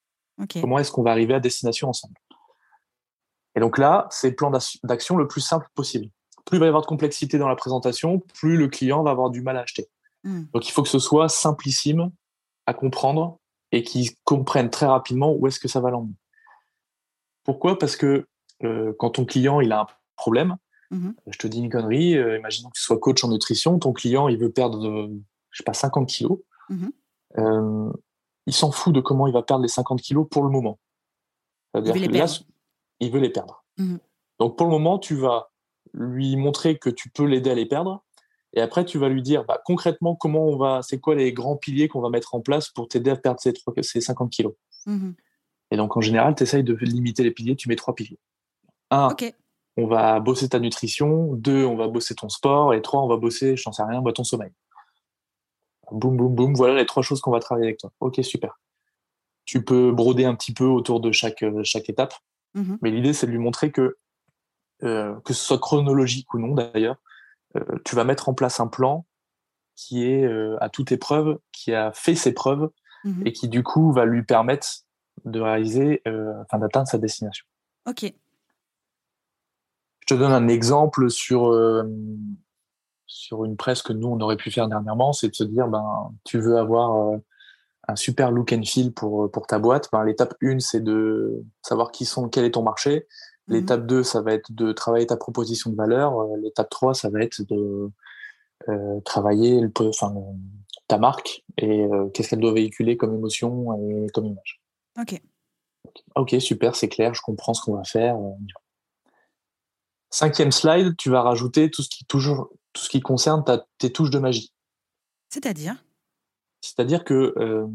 Comment est-ce qu'on va arriver à destination ensemble? Et donc là, c'est le plan d'action le plus simple possible. Plus il va y avoir de complexité dans la présentation, plus le client va avoir du mal à acheter. Hmm. Donc il faut que ce soit simplissime à comprendre et qu'il comprenne très rapidement où est-ce que ça va l'emmener. Pourquoi? Parce que euh, quand ton client il a un problème, Mhm. je te dis une connerie, euh, imaginons que tu sois coach en nutrition, ton client il veut perdre, euh, je sais pas, 50 kilos. Mhm. Euh, il s'en fout de comment il va perdre les 50 kilos pour le moment. Veut là, il veut les perdre. Mhm. Donc pour le moment, tu vas lui montrer que tu peux l'aider à les perdre. Et après, tu vas lui dire bah, concrètement comment on va, c'est quoi les grands piliers qu'on va mettre en place pour t'aider à perdre ces, trois- ces 50 kilos? Mhm. Et donc en général, tu essayes de limiter les piliers, tu mets trois piliers. Un, Ok. on va bosser ta nutrition. Deux, on va bosser ton sport. Et trois, on va bosser, je n'en sais rien, bah, ton sommeil. Boum, boum, boum. Voilà les trois choses qu'on va travailler avec toi. Ok, super. Tu peux broder un petit peu autour de chaque, euh, chaque étape. Mhm. Mais l'idée, c'est de lui montrer que, euh, que ce soit chronologique ou non d'ailleurs, tu vas mettre en place un plan qui est euh, à toute épreuve, qui a fait ses preuves Mhm. et qui du coup va lui permettre de réaliser, euh, enfin d'atteindre sa destination. Ok. Je te donne un exemple sur, euh, sur une presse que nous, on aurait pu faire dernièrement, c'est de se dire, ben, tu veux avoir euh, un super look and feel pour, pour ta boîte. Ben, L'étape 1, c'est de savoir qui sont, quel est ton marché. Mhm. L'étape 2, ça va être de travailler ta proposition de valeur. Euh, L'étape 3, ça va être de euh, travailler le, enfin, le- ta marque et euh, qu'est-ce qu'elle doit véhiculer comme émotion et comme image. Ok. Ok, super, c'est clair, je comprends ce qu'on va faire. Cinquième slide, tu vas rajouter tout ce qui, toujours, tout ce qui concerne ta- tes touches de magie. C'est-à-dire? C'est-à-dire que euh,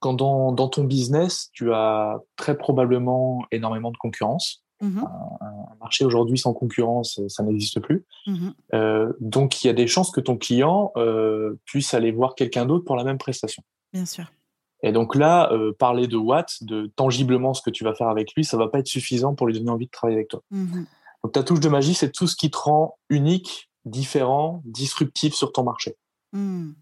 quand dans, dans ton business, tu as très probablement énormément de concurrence. Mhm. Un marché aujourd'hui sans concurrence, ça n'existe plus. Mhm. Euh, donc, il y a des chances que ton client euh, puisse aller voir quelqu'un d'autre pour la même prestation. Bien sûr. Et donc là, euh, parler de watts, de tangiblement ce que tu vas faire avec lui, ça va pas être suffisant pour lui donner envie de travailler avec toi. Mhm. Donc ta touche de magie, c'est tout ce qui te rend unique, différent, disruptif sur ton marché. Mhm.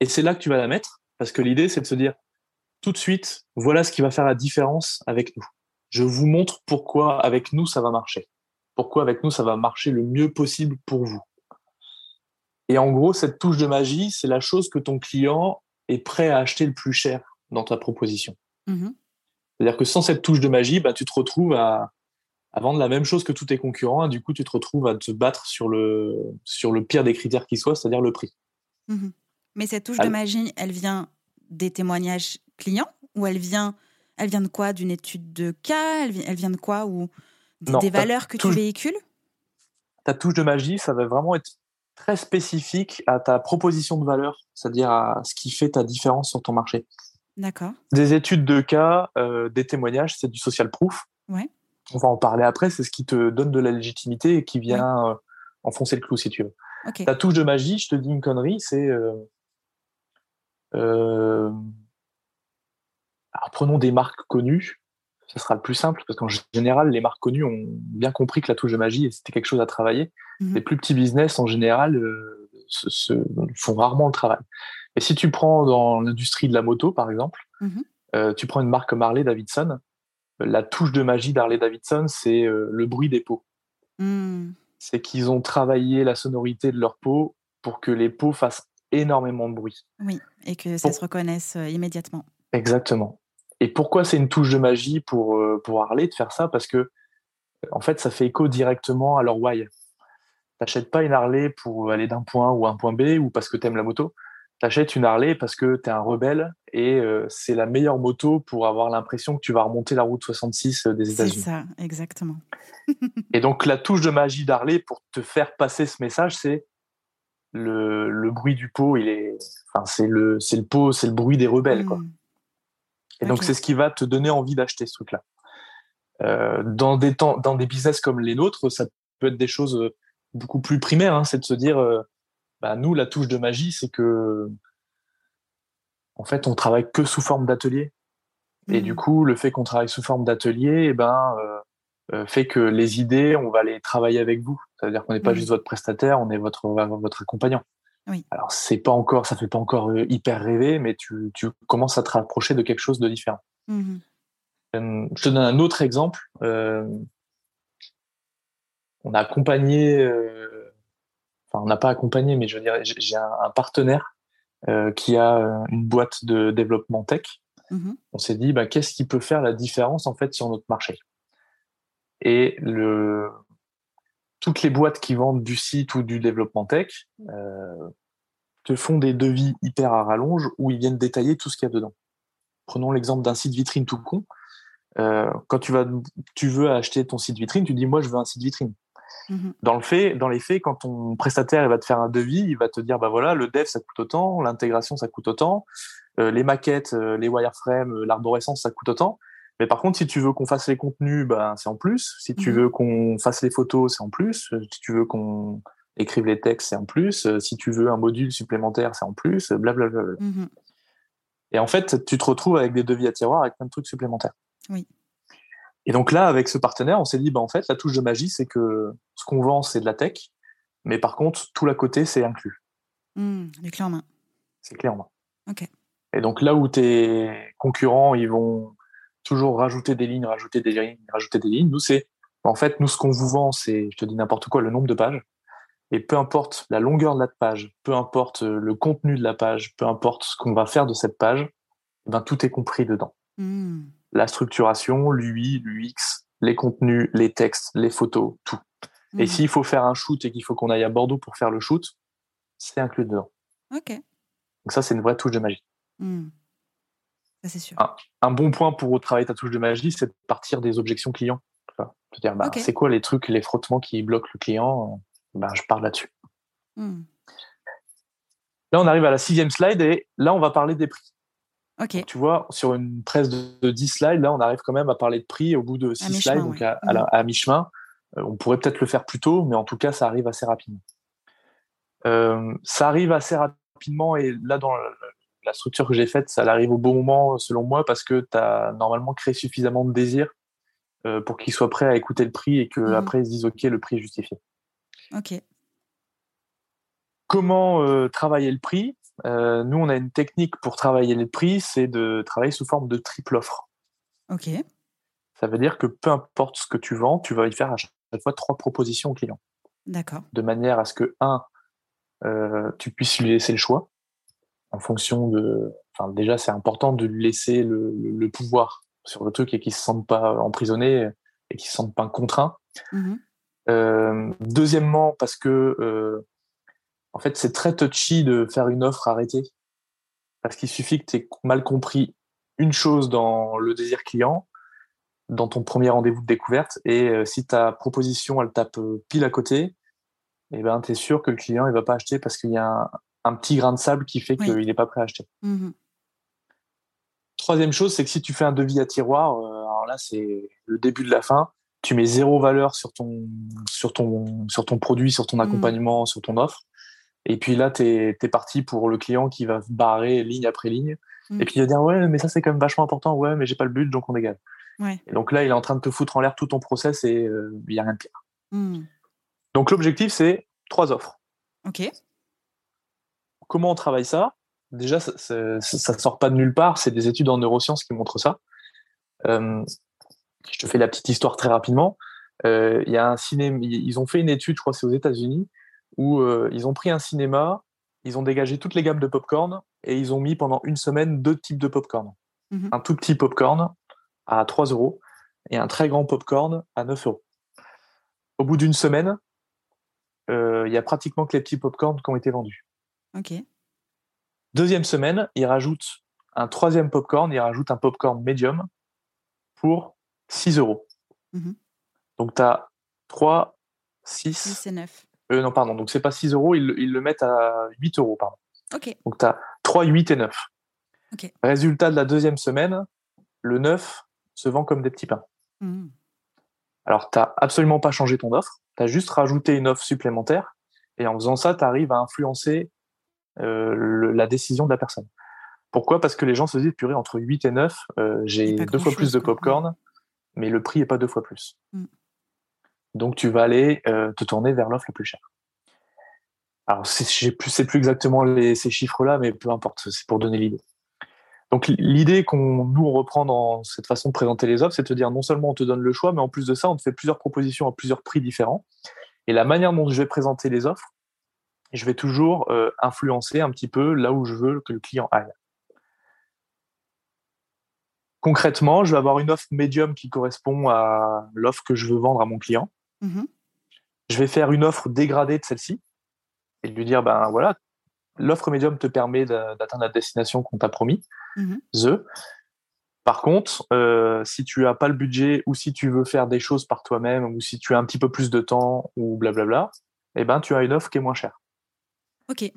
Et c'est là que tu vas la mettre, parce que l'idée, c'est de se dire, tout de suite, voilà ce qui va faire la différence avec nous. Je vous montre pourquoi avec nous, ça va marcher. Pourquoi avec nous, ça va marcher le mieux possible pour vous. Et en gros, cette touche de magie, c'est la chose que ton client est prêt à acheter le plus cher dans ta proposition. Mhm. C'est-à-dire que sans cette touche de magie, bah, tu te retrouves à, à vendre la même chose que tous tes concurrents, et du coup, tu te retrouves à te battre sur le, sur le pire des critères qui soit, c'est-à-dire le prix. Mhm. Mais cette touche Ah de magie, elle vient des témoignages clients ou elle vient, elle vient de quoi? D'une étude de cas? Elle, elle vient de quoi? Ou Non, des valeurs que tu véhicules? Ta touche de magie, ça va vraiment être très spécifique à ta proposition de valeur, c'est-à-dire à ce qui fait ta différence sur ton marché. D'accord. Des études de cas, euh, des témoignages, c'est du social proof. Ouais. On va en parler après, c'est ce qui te donne de la légitimité et qui vient euh, enfoncer le clou, si tu veux. Ta touche de magie, je te dis une connerie, c'est... euh, euh, alors, prenons des marques connues, ce sera le plus simple, parce qu'en général, les marques connues ont bien compris que la touche de magie, c'était quelque chose à travailler. Mhm. Les plus petits business, en général, euh, se, se- font rarement le travail. Mais si tu prends dans l'industrie de la moto, par exemple, Mhm. euh, tu prends une marque comme Harley Davidson, la touche de magie d'Harley Davidson, c'est le bruit des pots. Mhm. C'est qu'ils ont travaillé la sonorité de leurs pots pour que les pots fassent énormément de bruit. Oui, et que ça Bon. se reconnaisse euh, immédiatement. Exactement. Et pourquoi c'est une touche de magie pour, euh, pour Harley de faire ça? Parce que, en fait, ça fait écho directement à leur why. T'achètes pas une Harley pour aller d'un point A ou à un point B ou parce que t'aimes la moto. T'achètes une Harley parce que t'es un rebelle et euh, c'est la meilleure moto pour avoir l'impression que tu vas remonter la route 66 des C'est États-Unis. ça, exactement. Et donc, la touche de magie d'Harley pour te faire passer ce message, c'est le, le bruit du pot. Il est, enfin, c'est le, c'est le pot, c'est le bruit des rebelles, quoi. Et donc, c'est ce qui va te donner envie d'acheter ce truc-là. Euh, dans, des temps, dans des business comme les nôtres, ça peut être des choses euh, beaucoup plus primaires. hein. c'est de se dire, euh, bah, nous, la touche de magie, c'est que, en fait, on travaille que sous forme d'atelier. Et du coup, le fait qu'on travaille sous forme d'atelier, eh ben, euh, fait que les idées, on va les travailler avec vous. Ça veut dire qu'on n'est pas Mhm. juste votre prestataire, on est votre, votre accompagnant. Oui. Alors, c'est pas encore, ça fait pas encore euh, hyper rêver, mais tu, tu commences à te rapprocher de quelque chose de différent. Mhm. Euh, je te donne un autre exemple. Euh, on a accompagné, euh, enfin, on n'a pas accompagné, mais je dirais, j'ai un, un, partenaire euh, qui a une boîte de développement tech. Mhm. On s'est dit, bah, qu'est-ce qui peut faire la différence en fait sur notre marché? Et le, toutes les boîtes qui vendent du site ou du développement tech euh, te font des devis hyper à rallonge où ils viennent détailler tout ce qu'il y a dedans. Prenons l'exemple d'un site vitrine tout con. Euh, quand tu, vas, tu veux acheter ton site vitrine, tu dis moi je veux un site vitrine. Mhm. Dans, le fait, dans les faits, quand ton prestataire il va te faire un devis, il va te dire bah voilà, le dev ça coûte autant, l'intégration ça coûte autant, euh, les maquettes, les wireframes, l'arborescence ça coûte autant. Mais par contre, si tu veux qu'on fasse les contenus, bah, c'est en plus. Si tu Mhm. veux qu'on fasse les photos, c'est en plus. Euh, Si tu veux qu'on écrive les textes, c'est en plus. Euh, Si tu veux un module supplémentaire, c'est en plus. euh, Blablabla. Mhm. Et en fait, tu te retrouves avec des devis à tiroir avec plein de trucs supplémentaires. Oui. Et donc là, avec ce partenaire, on s'est dit, bah, en fait, la touche de magie, c'est que ce qu'on vend, c'est de la tech. Mais par contre, tout l'à côté, c'est inclus. Mhm. Les clés en main. C'est clé en main. Ok. Et donc là où tes concurrents, ils vont toujours rajouter des lignes, rajouter des lignes, rajouter des lignes, nous, c'est, en fait, nous, ce qu'on vous vend, c'est, je te dis n'importe quoi, le nombre de pages. Et peu importe la longueur de la page, peu importe euh, le contenu de la page, peu importe ce qu'on va faire de cette page, eh ben, tout est compris dedans. Mhm. La structuration, l'UI, l'UX, les contenus, les textes, les photos, tout. Et Mhm. s'il faut faire un shoot et qu'il faut qu'on aille à Bordeaux pour faire le shoot, c'est inclus dedans. Ok. Donc ça, c'est une vraie touche de magie. Mhm. Ça, c'est sûr. Un bon point pour travailler ta touche de magie, c'est de partir des objections clients. Dire, bah, c'est quoi les trucs, les frottements qui bloquent le client ben, Je parle là-dessus. Mhm. Là, on arrive à la sixième slide et là, on va parler des prix. Tu vois, sur une presse de, de 10 slides, là, on arrive quand même à parler de prix au bout de 6 mi-chemin, slides, donc ouais. à, à la- à mi-chemin. Euh, on pourrait peut-être le faire plus tôt, mais en tout cas, ça arrive assez rapidement. Euh, ça arrive assez rapidement et là, dans la, structure que j'ai faite, ça arrive au bon moment, selon moi, parce que tu as normalement créé suffisamment de désir euh, pour qu'ils soient prêts à écouter le prix et qu'après, Mhm. après ils se disent, OK, le prix est justifié. Ok. Comment euh, travailler le prix? Euh, Nous, on a une technique pour travailler le prix, c'est de travailler sous forme de triple offre. Ok. Ça veut dire que peu importe ce que tu vends, tu vas y faire à chaque fois trois propositions au client, D'accord. de manière à ce que, un, euh, tu puisses lui laisser le choix en fonction de. Enfin, déjà, c'est important de lui laisser le, le- le pouvoir sur le truc et qu'il se sente pas emprisonné et qu'il se sente pas contraint. Mhm. Euh, deuxièmement, parce que euh, en fait, c'est très touchy de faire une offre arrêtée. Parce qu'il suffit que tu aies mal compris une chose dans le désir client, dans ton premier rendez-vous de découverte, et euh, si ta proposition, elle tape pile à côté, eh ben, tu es sûr que le client, il va pas acheter parce qu'il y a un, un petit grain de sable qui fait Oui. qu'il n'est pas prêt à acheter. Mhm. Troisième chose, c'est que si tu fais un devis à tiroir, euh, alors là, c'est le début de la fin. Tu mets zéro valeur sur ton, sur ton, sur ton produit, sur ton Mhm. accompagnement, sur ton offre. Et puis là, tu es, parti pour le client qui va barrer ligne après ligne. Mhm. Et puis il va dire Ouais, mais ça, c'est quand même vachement important. Ouais, mais j'ai pas le but, donc on dégage. Ouais. Et donc là, il est en train de te foutre en l'air tout ton process et euh, il n'y a rien de pire. Donc l'objectif, c'est trois offres. Ok. Comment on travaille ça Déjà, ça, ça sort pas de nulle part. C'est des études en neurosciences qui montrent ça. Euh, je te fais la petite histoire très rapidement. Euh, Il y a un cinéma. Ils ont fait une étude, je crois, c'est aux États-Unis, où euh, ils ont pris un cinéma, ils ont dégagé toutes les gammes de popcorn et ils ont mis pendant une semaine deux types de popcorn. Mhm. Un tout petit popcorn à 3 euros et un très grand popcorn à 9 euros. Au bout d'une semaine, euh, il y a pratiquement que les petits popcorn qui ont été vendus. Ok. Deuxième semaine, il rajoute un troisième popcorn, il rajoute un popcorn médium pour 6 euros. Mhm. Donc tu as 3, 6, 6 et 9. euh, non pardon, donc c'est pas 6 euros, ils, ils le mettent à 8 euros, pardon. Ok. Donc tu as 3, 8 et 9. Ok. Résultat de la deuxième semaine, le 9 se vend comme des petits pains. Mhm. Alors, tu n'as absolument pas changé ton offre, tu as juste rajouté une offre supplémentaire, et en faisant ça, tu arrives à influencer le- la décision de la personne. Pourquoi? Parce que les gens se disent, purée, entre 8 et 9, euh, j'ai deux fois plus de popcorn, mais le prix n'est pas deux fois plus. Mm. Donc, tu vas aller euh, te tourner vers l'offre la plus chère. Alors, c'est- je ne sais plus exactement les, ces chiffres-là, mais peu importe, c'est pour donner l'idée. Donc l'idée qu'on nous reprend dans cette façon de présenter les offres, c'est de te dire non seulement on te donne le choix, mais en plus de ça, on te fait plusieurs propositions à plusieurs prix différents. Et la manière dont je vais présenter les offres, je vais toujours euh, influencer un petit peu là où je veux que le client aille. Concrètement, je vais avoir une offre médium qui correspond à l'offre que je veux vendre à mon client. Mmh Je vais faire une offre dégradée de celle-ci et lui dire ben voilà, l'offre médium te permet d'atteindre la destination qu'on t'a promis. Mmh The. Par contre, euh, si tu n'as pas le budget ou si tu veux faire des choses par toi-même ou si tu as un petit peu plus de temps ou blablabla, eh ben, tu as une offre qui est moins chère. Ok.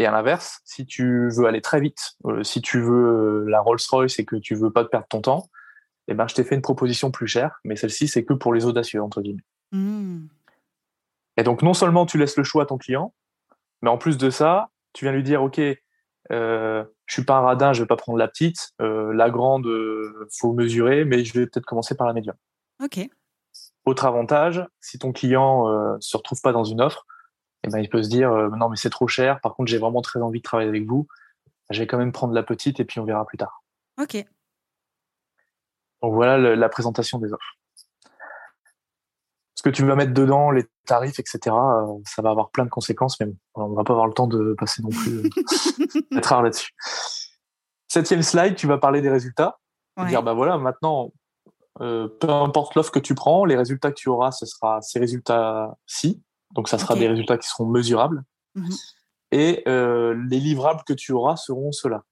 Et à l'inverse, si tu veux aller très vite, euh, si tu veux la Rolls-Royce et que tu veux pas te perdre ton temps, eh ben, je t'ai fait une proposition plus chère, mais celle-ci, c'est que pour les audacieux, entre guillemets. Mmh. Et donc, non seulement tu laisses le choix à ton client, mais en plus de ça, tu viens lui dire, OK, euh, je suis pas un radin, je vais pas prendre la petite. Euh, la grande, euh, faut mesurer, mais je vais peut-être commencer par la médium. Ok. Autre avantage, si ton client euh, se retrouve pas dans une offre, eh ben, il peut se dire euh, non mais c'est trop cher. Par contre, j'ai vraiment très envie de travailler avec vous. Je vais quand même prendre la petite et puis on verra plus tard. Ok. Donc voilà le- la présentation des offres. Ce que tu vas mettre dedans, les tarifs, etc., euh, ça va avoir plein de conséquences, mais bon, on va pas avoir le temps de passer non plus euh, rare là-dessus. Septième slide, tu vas parler des résultats. Ouais. Dire bah voilà, maintenant, euh, peu importe l'offre que tu prends, les résultats que tu auras, ce sera ces résultats-ci. Donc ça sera des résultats qui seront mesurables. Mhm. Et euh, les livrables que tu auras seront ceux-là.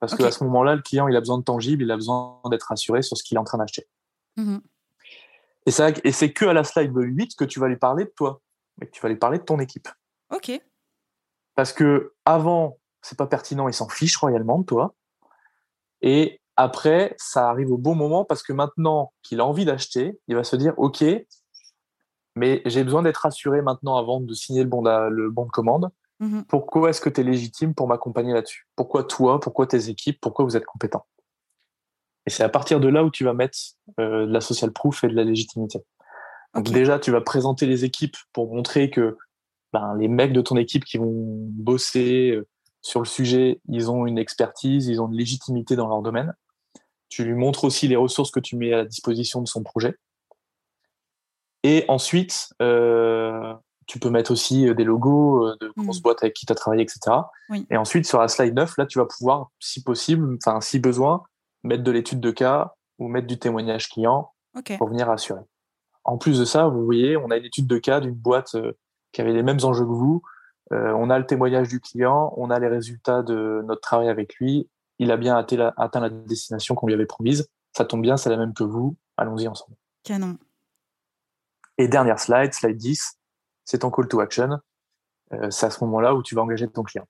Parce qu'à ce moment-là, le client, il a besoin de tangible, il a besoin d'être assuré sur ce qu'il est en train d'acheter. Mhm. Et c'est et c'est que à la slide 8 que tu vas lui parler de toi, et que tu vas lui parler de ton équipe. Ok. Parce que avant, c'est pas pertinent, il s'en fiche royalement de toi. Et après, ça arrive au bon moment parce que maintenant qu'il a envie d'acheter, il va se dire OK, mais j'ai besoin d'être assuré maintenant avant de signer le bon, d'a- le bon de commande. Mhm. Pourquoi est-ce que tu es légitime pour m'accompagner là-dessus? Pourquoi toi? Pourquoi tes équipes? Pourquoi vous êtes compétent Et c'est à partir de là où tu vas mettre euh, de la social proof et de la légitimité. Donc déjà, tu vas présenter les équipes pour montrer que ben, les mecs de ton équipe qui vont bosser euh, sur le sujet, ils ont une expertise, ils ont une légitimité dans leur domaine. Tu lui montres aussi les ressources que tu mets à la disposition de son projet. Et ensuite, euh, tu peux mettre aussi euh, des logos euh, de grosses Mhm. boîtes avec qui tu as travaillé, etc. Oui. Et ensuite, sur la slide 9, là, tu vas pouvoir, si possible, enfin, si besoin, mettre de l'étude de cas ou mettre du témoignage client pour venir assurer. En plus de ça, vous voyez, on a une étude de cas d'une boîte euh, qui avait les mêmes enjeux que vous. Euh, on a le témoignage du client, on a les résultats de notre travail avec lui. Il a bien atteint la, atteint la destination qu'on lui avait promise. Ça tombe bien, c'est la même que vous. Allons-y ensemble. Canon. Et dernière slide, slide 10, c'est ton call to action. Euh, c'est à ce moment-là où tu vas engager ton client.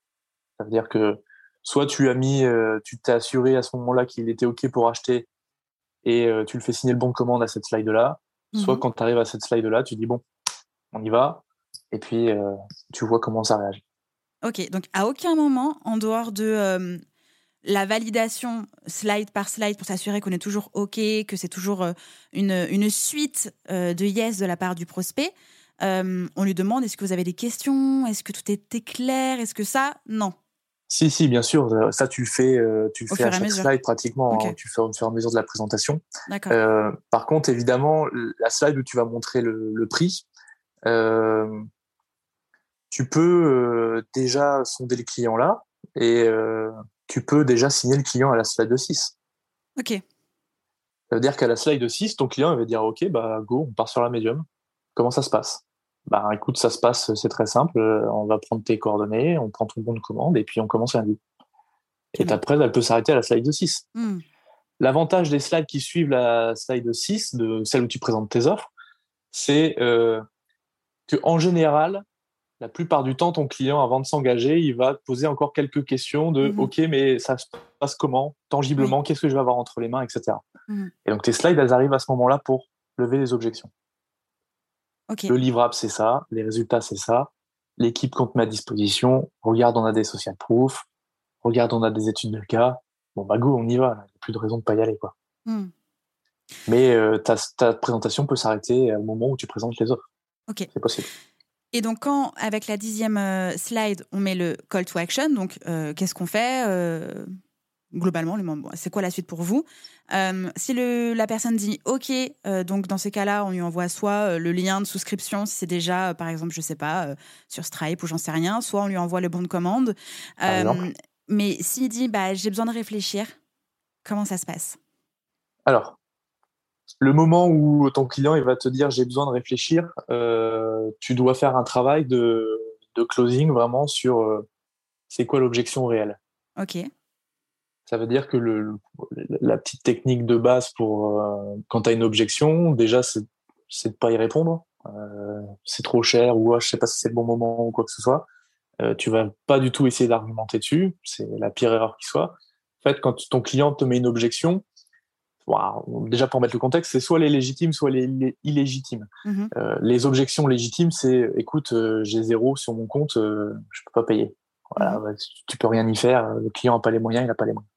Ça veut dire que soit tu as mis, euh, tu t'es assuré à ce moment-là qu'il était OK pour acheter et euh, tu le fais signer le bon de commande à cette slide-là, soit Mhm. quand tu arrives à cette slide-là, tu dis bon, on y va, et puis tu vois comment ça réagit. Ok, donc à aucun moment, en dehors de la validation slide par slide pour s'assurer qu'on est toujours OK, que c'est toujours euh, une, une suite euh, de yes de la part du prospect, euh, on lui demande est-ce que vous avez des questions? Est-ce que tout était clair? Est-ce que ça? Non. Si, si, bien sûr, ça tu le fais, tu le fais à chaque slide pratiquement, hein, tu le fais au fur et à mesure de la présentation. D'accord. Euh, par contre, évidemment, la slide où tu vas montrer le, le prix, euh, tu peux déjà sonder le client là et tu peux déjà signer le client à la slide 6. ok. Ça veut dire qu'à la slide 6, ton client il va dire OK, bah go, on part sur la médium. Comment ça se passe? Bah écoute, ça se passe, c'est très simple. On va prendre tes coordonnées, on prend ton bon de commande et puis on commence lundi. Et Canon. après, elle peut s'arrêter à la slide 6. Hmm. L'avantage des slides qui suivent la slide 6, de celle où tu présentes tes offres, c'est euh, que en général, la plupart du temps, ton client, avant de s'engager, il va te poser encore quelques questions de Mhm. OK, mais ça se passe comment? Tangiblement, qu'est-ce que je vais avoir entre les mains, etc. Mhm. Et donc tes slides, elles arrivent à ce moment-là pour lever les objections. Le livrable, c'est ça. Les résultats, c'est ça. L'équipe qu'on te met à disposition. Regarde, on a des social proof. Regarde, on a des études de cas. Bon, bah go, on y va. Il n'y a plus de raison de pas y aller, quoi. Hmm. Mais euh, ta, ta présentation peut s'arrêter au moment où tu présentes les offres. Ok. C'est possible. Et donc, quand, avec la dixième euh, slide, on met le call to action, donc euh, qu'est-ce qu'on fait Euh, globalement, c'est quoi la suite pour vous Si le, la personne dit OK, donc dans ces cas-là, on lui envoie soit le lien de souscription, si c'est déjà, par exemple, je sais pas, sur Stripe ou j'en sais rien, soit on lui envoie le bon de commande. mais s'il dit bah, j'ai besoin de réfléchir, comment ça se passe? Alors, le moment où ton client il va te dire j'ai besoin de réfléchir, tu dois faire un travail de, de closing vraiment sur c'est quoi l'objection réelle. Ok. Ça veut dire que le, la petite technique de base pour euh, quand tu as une objection, déjà, c'est, de pas y répondre. Euh, c'est trop cher ou ah, je sais pas si c'est le bon moment ou quoi que ce soit. Euh, tu vas pas du tout essayer d'argumenter dessus. C'est la pire erreur qui soit. En fait, quand ton client te met une objection, déjà pour mettre le contexte, c'est soit les légitimes, soit les, illégitimes. Mm-hmm. Euh, les objections légitimes, c'est écoute, euh, j'ai zéro sur mon compte, je peux pas payer. Voilà, mm-hmm. tu peux rien y faire. Le client n'a pas les moyens, il n'a pas les moyens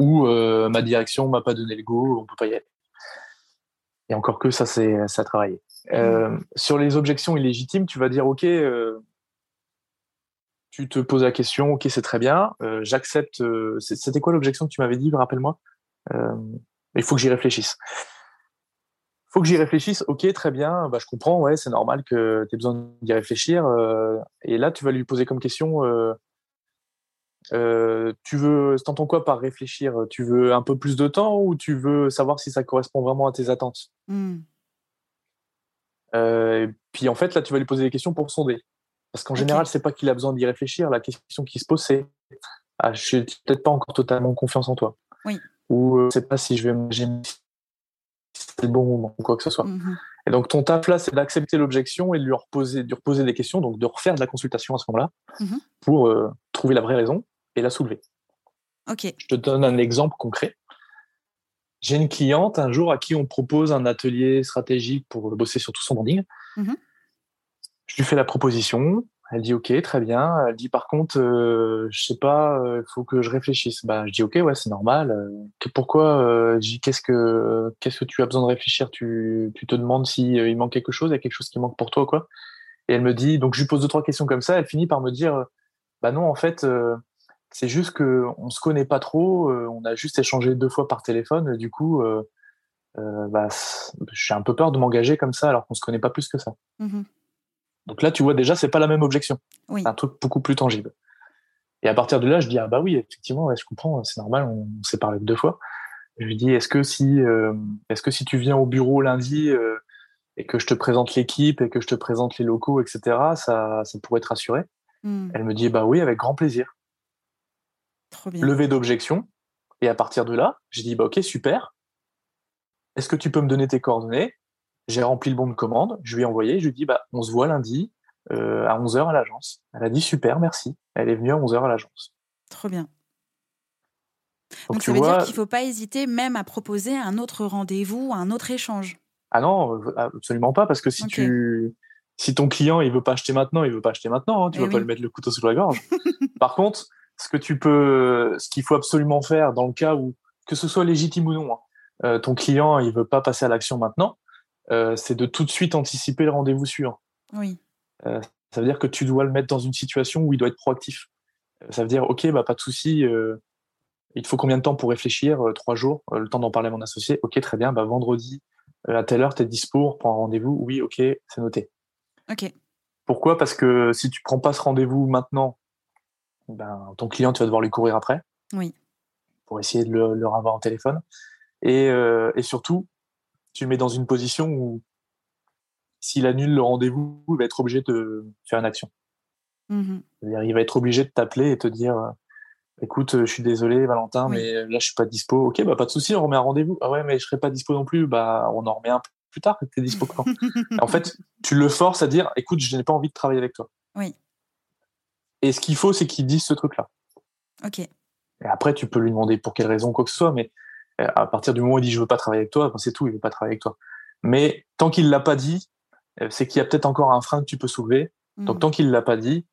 ou euh, ma direction m'a pas donné le go, on peut pas y aller. Et encore que ça, c'est ça travailler. Euh, mmh. sur les objections illégitimes, tu vas dire ok, euh, tu te poses la question, ok, c'est très bien, j'accepte. C'était quoi l'objection que tu m'avais dit Rappelle-moi? Il faut que j'y réfléchisse. Il faut que j'y réfléchisse. Ok, très bien. Bah, je comprends. Ouais, c'est normal que tu aies besoin d'y réfléchir. et là, tu vas lui poser comme question euh, tu veux, t'entends quoi par réfléchir? Tu veux un peu plus de temps ou tu veux savoir si ça correspond vraiment à tes attentes? Mmh. euh, Puis en fait, là, tu vas lui poser des questions pour sonder. Parce qu'en général, c'est pas qu'il a besoin d'y réfléchir. La question qui se pose, c'est ah, Je suis peut-être pas encore totalement confiance en toi. Oui. Ou euh, je sais pas si je vais c'est le bon moment ou quoi que ce soit. Mmh Et donc, ton taf là, c'est d'accepter l'objection et de lui, reposer, de lui reposer des questions, donc de refaire de la consultation à ce moment-là mmh pour trouver la vraie raison et la soulever. Ok. Je te donne un exemple concret. J'ai une cliente un jour à qui on propose un atelier stratégique pour bosser sur tout son branding. Mhm. Je lui fais la proposition. Elle dit OK, très bien. Elle dit par contre, euh, je sais pas, il euh, faut que je réfléchisse. Bah, je dis OK, ouais, c'est normal. Euh, pourquoi qu'est-ce que qu'est-ce que tu as besoin de réfléchir? Tu, tu te demandes si il manque quelque chose, il y a quelque chose qui manque pour toi quoi. Et elle me dit, donc je lui pose deux trois questions comme ça. Elle finit par me dire, bah non, en fait, c'est juste qu'on ne se connaît pas trop, euh, on a juste échangé deux fois par téléphone, du coup, euh, euh, bah, j'ai un peu peur de m'engager comme ça alors qu'on se connaît pas plus que ça. Mmh Donc là, tu vois, déjà, c'est pas la même objection. C'est un truc beaucoup plus tangible. Et à partir de là, je dis, ah bah oui, effectivement, je comprends, c'est normal, on, s'est parlé deux fois. Je lui dis, est-ce que si, est-ce que si tu viens au bureau lundi et que je te présente l'équipe et que je te présente les locaux, etc., ça, ça pourrait te rassurer? Mmh. Elle me dit, bah oui, avec grand plaisir. Levé d'objection. Et à partir de là, j'ai dit, bah, ok, super. Est-ce que tu peux me donner tes coordonnées? J'ai rempli le bon de commande, je lui ai envoyé, je lui ai dit, bah, on se voit lundi euh, à 11h à l'agence. Elle a dit, super, merci. Elle est venue à 11h à l'agence. Trop bien. Donc, ça veut dire qu'il ne faut pas hésiter même à proposer un autre rendez-vous, un autre échange. Ah non, euh, absolument pas, parce que si tu si ton client il veut pas acheter maintenant, il veut pas acheter maintenant, hein, tu ne eh vas pas lui mettre le couteau sous la gorge. Par contre, ce que tu peux, ce qu'il faut absolument faire dans le cas où, que ce soit légitime ou non, hein, euh, ton client il veut pas passer à l'action maintenant, euh, c'est de tout de suite anticiper le rendez-vous suivant. Oui. Euh, ça veut dire que tu dois le mettre dans une situation où il doit être proactif. Ça veut dire, ok, bah pas de souci. il te faut combien de temps pour réfléchir Trois jours. le temps d'en parler à mon associé. Ok, très bien. Bah vendredi à telle heure, tu es dispo pour un rendez-vous. Oui, ok, c'est noté. Ok. Pourquoi? Parce que si tu prends pas ce rendez-vous maintenant ben, ton client, tu vas devoir lui courir après. Oui. Pour essayer de le, avoir en téléphone. Et, euh, et, surtout, tu le mets dans une position où s'il annule le rendez-vous, il va être obligé de faire une action. Mm-hmm. Il va être obligé de t'appeler et te dire écoute, je suis désolé, Valentin, mais là, je suis pas dispo. Ok, bah, pas de souci, on remet un rendez-vous. Ah ouais, mais je serai pas dispo non plus. Bah, on en remet un peu plus tard que tu es dispo quand? en fait, tu le forces à dire écoute, je n'ai pas envie de travailler avec toi. Oui. Et ce qu'il faut, c'est qu'il dise ce truc-là. Ok. Et après, tu peux lui demander pour quelle raison, quoi que ce soit, mais euh, à partir du moment où il dit je veux pas travailler avec toi, ben, c'est tout, il veut pas travailler avec toi. Mais tant qu'il l'a pas dit, euh, c'est qu'il y a peut-être encore un frein que tu peux soulever. Donc hmm. tant qu'il l'a pas dit,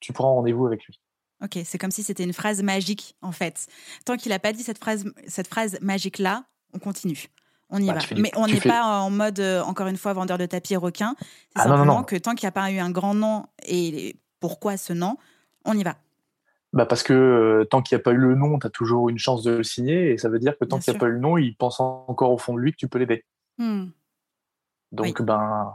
tu prends rendez-vous avec lui. Ok, c'est comme si c'était une phrase magique en fait. Tant qu'il n'a pas dit cette phrase, cette phrase magique là, on continue. On y bah, va. Mais on n'est pas en mode, euh, encore une fois, vendeur de tapis requin. C'est ah, simplement que tant qu'il n'y a pas eu un grand nom et pourquoi ce nom, on y va. Bah parce que euh, tant qu'il n'y a pas eu le nom, tu as toujours une chance de le signer. Et ça veut dire que tant qu'il n'y a pas eu le nom, il pense encore au fond de lui que tu peux l'aider. Hmm. Donc, ben,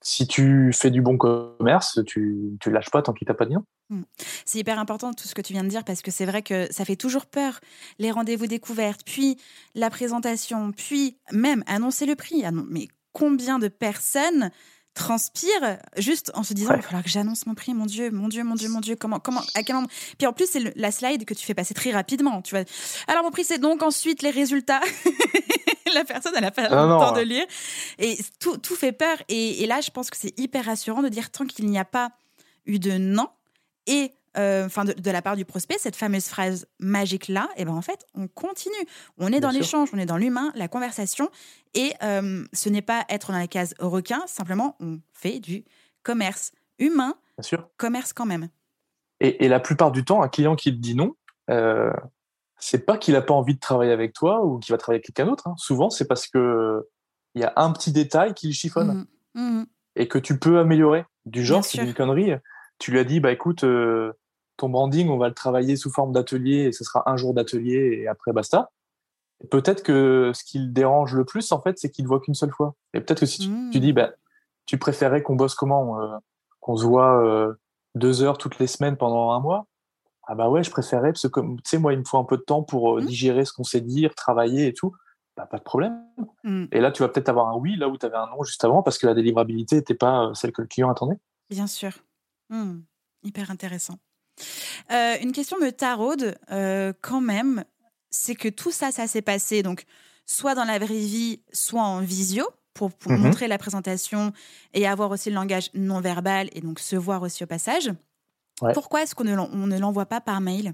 si tu fais du bon commerce, tu tu lâches pas tant qu'il t'a pas dit non. C'est hyper important tout ce que tu viens de dire parce que c'est vrai que ça fait toujours peur. Les rendez-vous découvertes, puis la présentation, puis même annoncer le prix. Annon- Mais combien de personnes transpirent juste en se disant Ouais. il va falloir que j'annonce mon prix, mon Dieu, mon Dieu, mon Dieu, mon Dieu, comment, comment, à quel moment? Puis en plus, c'est la slide que tu fais passer très rapidement. Tu vois. Alors mon prix, c'est donc ensuite les résultats. la personne, elle a pas Non, le non. temps de lire. Et tout, tout fait peur. Et, et là, je pense que c'est hyper rassurant de dire tant qu'il n'y a pas eu de non et euh, enfin de, de la part du prospect, cette fameuse phrase magique là, et ben en fait, on continue. On est Bien dans l'échange, on est dans l'humain, la conversation, et euh, ce n'est pas être dans la case requin, simplement on fait du commerce humain, Bien sûr. commerce quand même. Et, et la plupart du temps, un client qui te dit non, euh, c'est pas qu'il a pas envie de travailler avec toi ou qu'il va travailler avec quelqu'un d'autre. hein. Souvent, c'est parce que il y a un petit détail qui le chiffonne Mhm. Mhm. et que tu peux améliorer. Du genre, c'est une connerie. Tu lui as dit, bah écoute, euh, ton branding, on va le travailler sous forme d'atelier et ce sera un jour d'atelier et après basta. Peut-être que ce qui le dérange le plus, en fait, c'est qu'il ne voit qu'une seule fois. Et peut-être que si tu, tu dis, bah, tu préférais qu'on bosse comment euh, Qu'on se voit euh, deux heures toutes les semaines pendant un mois Ah bah ouais, je préférais, parce que comme, tu sais, moi, il me faut un peu de temps pour euh, Mhm. digérer ce qu'on sait dire, travailler et tout. Bah, pas de problème. Mhm. Et là, tu vas peut-être avoir un oui, là où tu avais un non juste avant, parce que la délivrabilité n'était pas celle que le client attendait. Bien sûr. Hmm, Hyper intéressant. Euh, une question me taraude euh, quand même, c'est que tout ça, ça s'est passé donc soit dans la vraie vie, soit en visio pour, pour Mhm. montrer la présentation et avoir aussi le langage non verbal et donc se voir aussi au passage. Ouais. Pourquoi est-ce qu'on ne l'envoie pas par mail?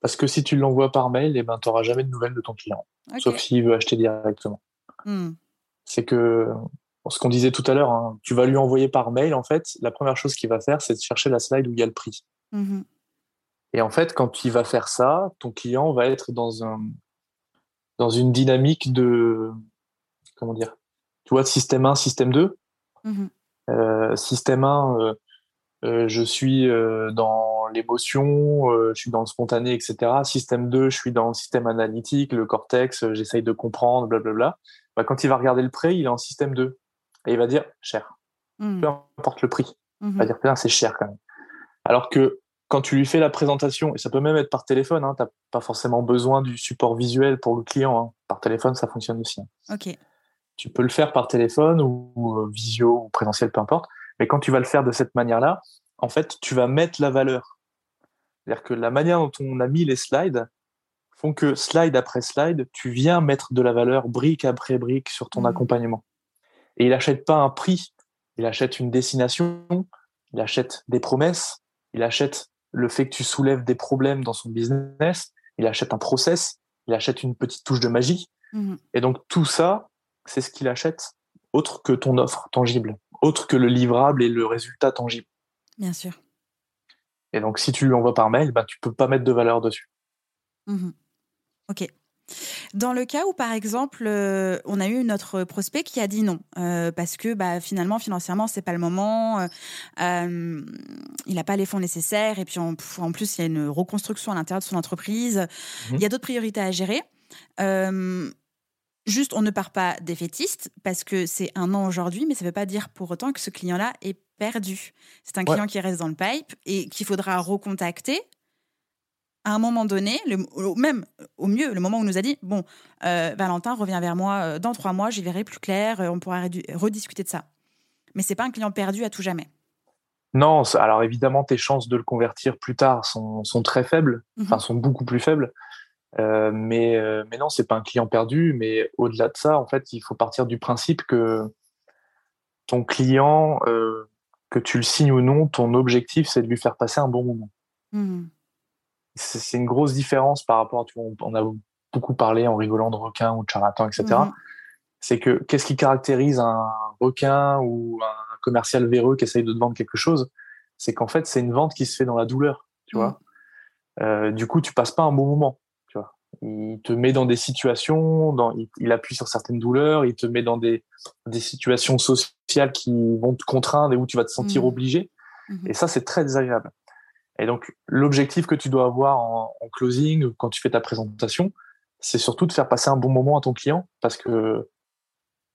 Parce que si tu l'envoies par mail, eh ben, tu n'auras jamais de nouvelles de ton client, Ok. sauf s'il veut acheter directement. Hmm, C'est que ce qu'on disait tout à l'heure, hein, tu vas lui envoyer par mail, en fait, la première chose qu'il va faire, c'est de chercher la slide où il y a le prix. Mhm, Et en fait, quand il va faire ça, ton client va être dans, un, dans une dynamique de, comment dire, tu vois, système 1, système 2. mhm, Euh, système 1, euh, euh, je suis dans l'émotion, je suis dans le spontané, etc. Système 2, je suis dans le système analytique, le cortex, j'essaye de comprendre, blablabla. Bah, quand il va regarder le prix, il est en système 2. Et il va dire cher, hmm, peu importe le prix. Il va dire c'est cher quand même. Alors que quand tu lui fais la présentation, et ça peut même être par téléphone, hein, tu n'as pas forcément besoin du support visuel pour le client. hein. Par téléphone, ça fonctionne aussi. hein Ok. tu peux le faire par téléphone ou, ou, euh, visio ou présentiel, peu importe. Mais quand tu vas le faire de cette manière-là, en fait, tu vas mettre la valeur. C'est-à-dire que la manière dont on a mis les slides font que slide après slide, tu viens mettre de la valeur brique après brique sur ton Mhm. accompagnement. Et il n'achète pas un prix, il achète une destination, il achète des promesses, il achète le fait que tu soulèves des problèmes dans son business, il achète un process, il achète une petite touche de magie. Mhm. Et donc tout ça, c'est ce qu'il achète, autre que ton offre tangible, autre que le livrable et le résultat tangible. Bien sûr. Et donc si tu lui envoies par mail, bah, tu peux pas mettre de valeur dessus. Mhm. Ok. Dans le cas où, par exemple, euh, on a eu notre prospect qui a dit non, euh, parce que bah, finalement, financièrement, c'est pas le moment, euh, il n'a pas les fonds nécessaires, et puis en, en plus, il y a une reconstruction à l'intérieur de son entreprise, Mhm. il y a d'autres priorités à gérer. Juste, on ne part pas défaitiste, parce que c'est un non aujourd'hui, mais ça ne veut pas dire pour autant que ce client-là est perdu. C'est un Ouais. client qui reste dans le pipe et qu'il faudra recontacter à un moment donné, le, au- même au mieux, le moment où on nous a dit bon, euh, Valentin revient vers moi euh, dans trois mois, j'y verrai plus clair, euh, on pourra rediscuter de ça. Mais c'est pas un client perdu à tout jamais. Non, alors évidemment, tes chances de le convertir plus tard sont, sont très faibles, Mhm. enfin sont beaucoup plus faibles. Euh, mais, euh, mais non, c'est pas un client perdu. Mais au-delà de ça, en fait, il faut partir du principe que ton client, euh, que tu le signes ou non, ton objectif, c'est de lui faire passer un bon moment. Mhm. C'est une grosse différence par rapport à, tu vois, on- a beaucoup parlé en rigolant de requin ou de charlatan, etc. Mhm. C'est que qu'est-ce qui caractérise un requin ou un commercial véreux qui essaye de te vendre quelque chose? C'est qu'en fait, c'est une vente qui se fait dans la douleur, tu vois. Euh, du coup, tu passes pas un bon moment, tu vois. Il te met dans des situations, dans, il, il appuie sur certaines douleurs, il te met dans des, des situations sociales qui vont te contraindre et où tu vas te sentir Mhm. obligé. Mhm. Et ça, c'est très désagréable. Et donc, l'objectif que tu dois avoir en, closing, quand tu fais ta présentation, c'est surtout de faire passer un bon moment à ton client parce que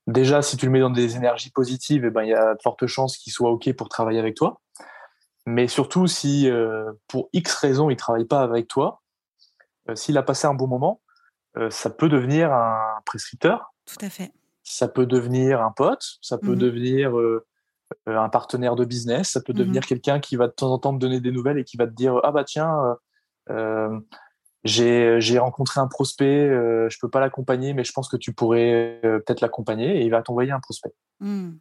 déjà, si tu le mets dans des énergies positives, eh ben, il y a de fortes chances qu'il soit OK pour travailler avec toi. Mais surtout, si euh, pour X raisons, il ne travaille pas avec toi, euh, s'il a passé un bon moment, euh, ça peut devenir un prescripteur. Tout à fait. Ça peut devenir un pote, ça peut mmh devenir un partenaire de business, ça peut mmh devenir quelqu'un qui va de temps en temps te donner des nouvelles et qui va te dire Ah bah tiens, j'ai rencontré un prospect, je je peux pas l'accompagner, mais je pense que tu pourrais peut-être l'accompagner et il va t'envoyer un prospect. Mmh.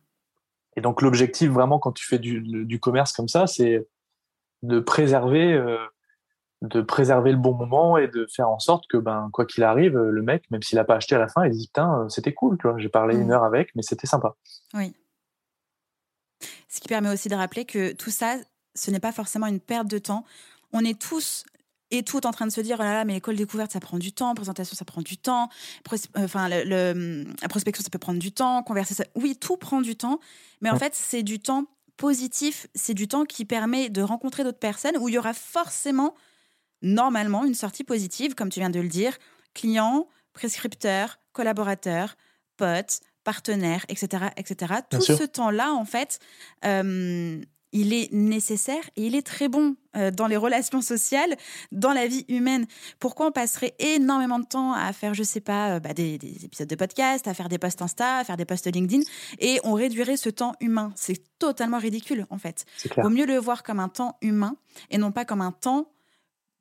Et donc l'objectif vraiment quand tu fais du, du commerce comme ça, c'est de préserver de préserver le bon moment et de faire en sorte que, ben, quoi qu'il arrive, le mec, même s'il n'a pas acheté à la fin, il dit Putain, euh, c'était cool, tu vois, j'ai parlé une mmh. heure avec, mais c'était sympa. Oui. Ce qui permet aussi de rappeler que tout ça, ce n'est pas forcément une perte de temps. On est tous et tout en train de se dire oh là là mais l'école découverte ça prend du temps présentation ça prend du temps euh, enfin le, la prospection ça peut prendre du temps converser oui tout prend du temps mais en fait c'est du temps positif c'est du temps qui permet de rencontrer d'autres personnes où il y aura forcément normalement une sortie positive, comme tu viens de le dire, client, prescripteur, collaborateur, pote, partenaire, etc. etc. Tout ce temps-là, en fait, euh, il est nécessaire et il est très bon euh, dans les relations sociales, dans la vie humaine. Pourquoi on passerait énormément de temps à faire, je sais pas, euh, bah, des, épisodes de podcast, à faire des posts Insta, à faire des posts LinkedIn, et on réduirait ce temps humain? C'est totalement ridicule, en fait. Il vaut mieux le voir comme un temps humain et non pas comme un temps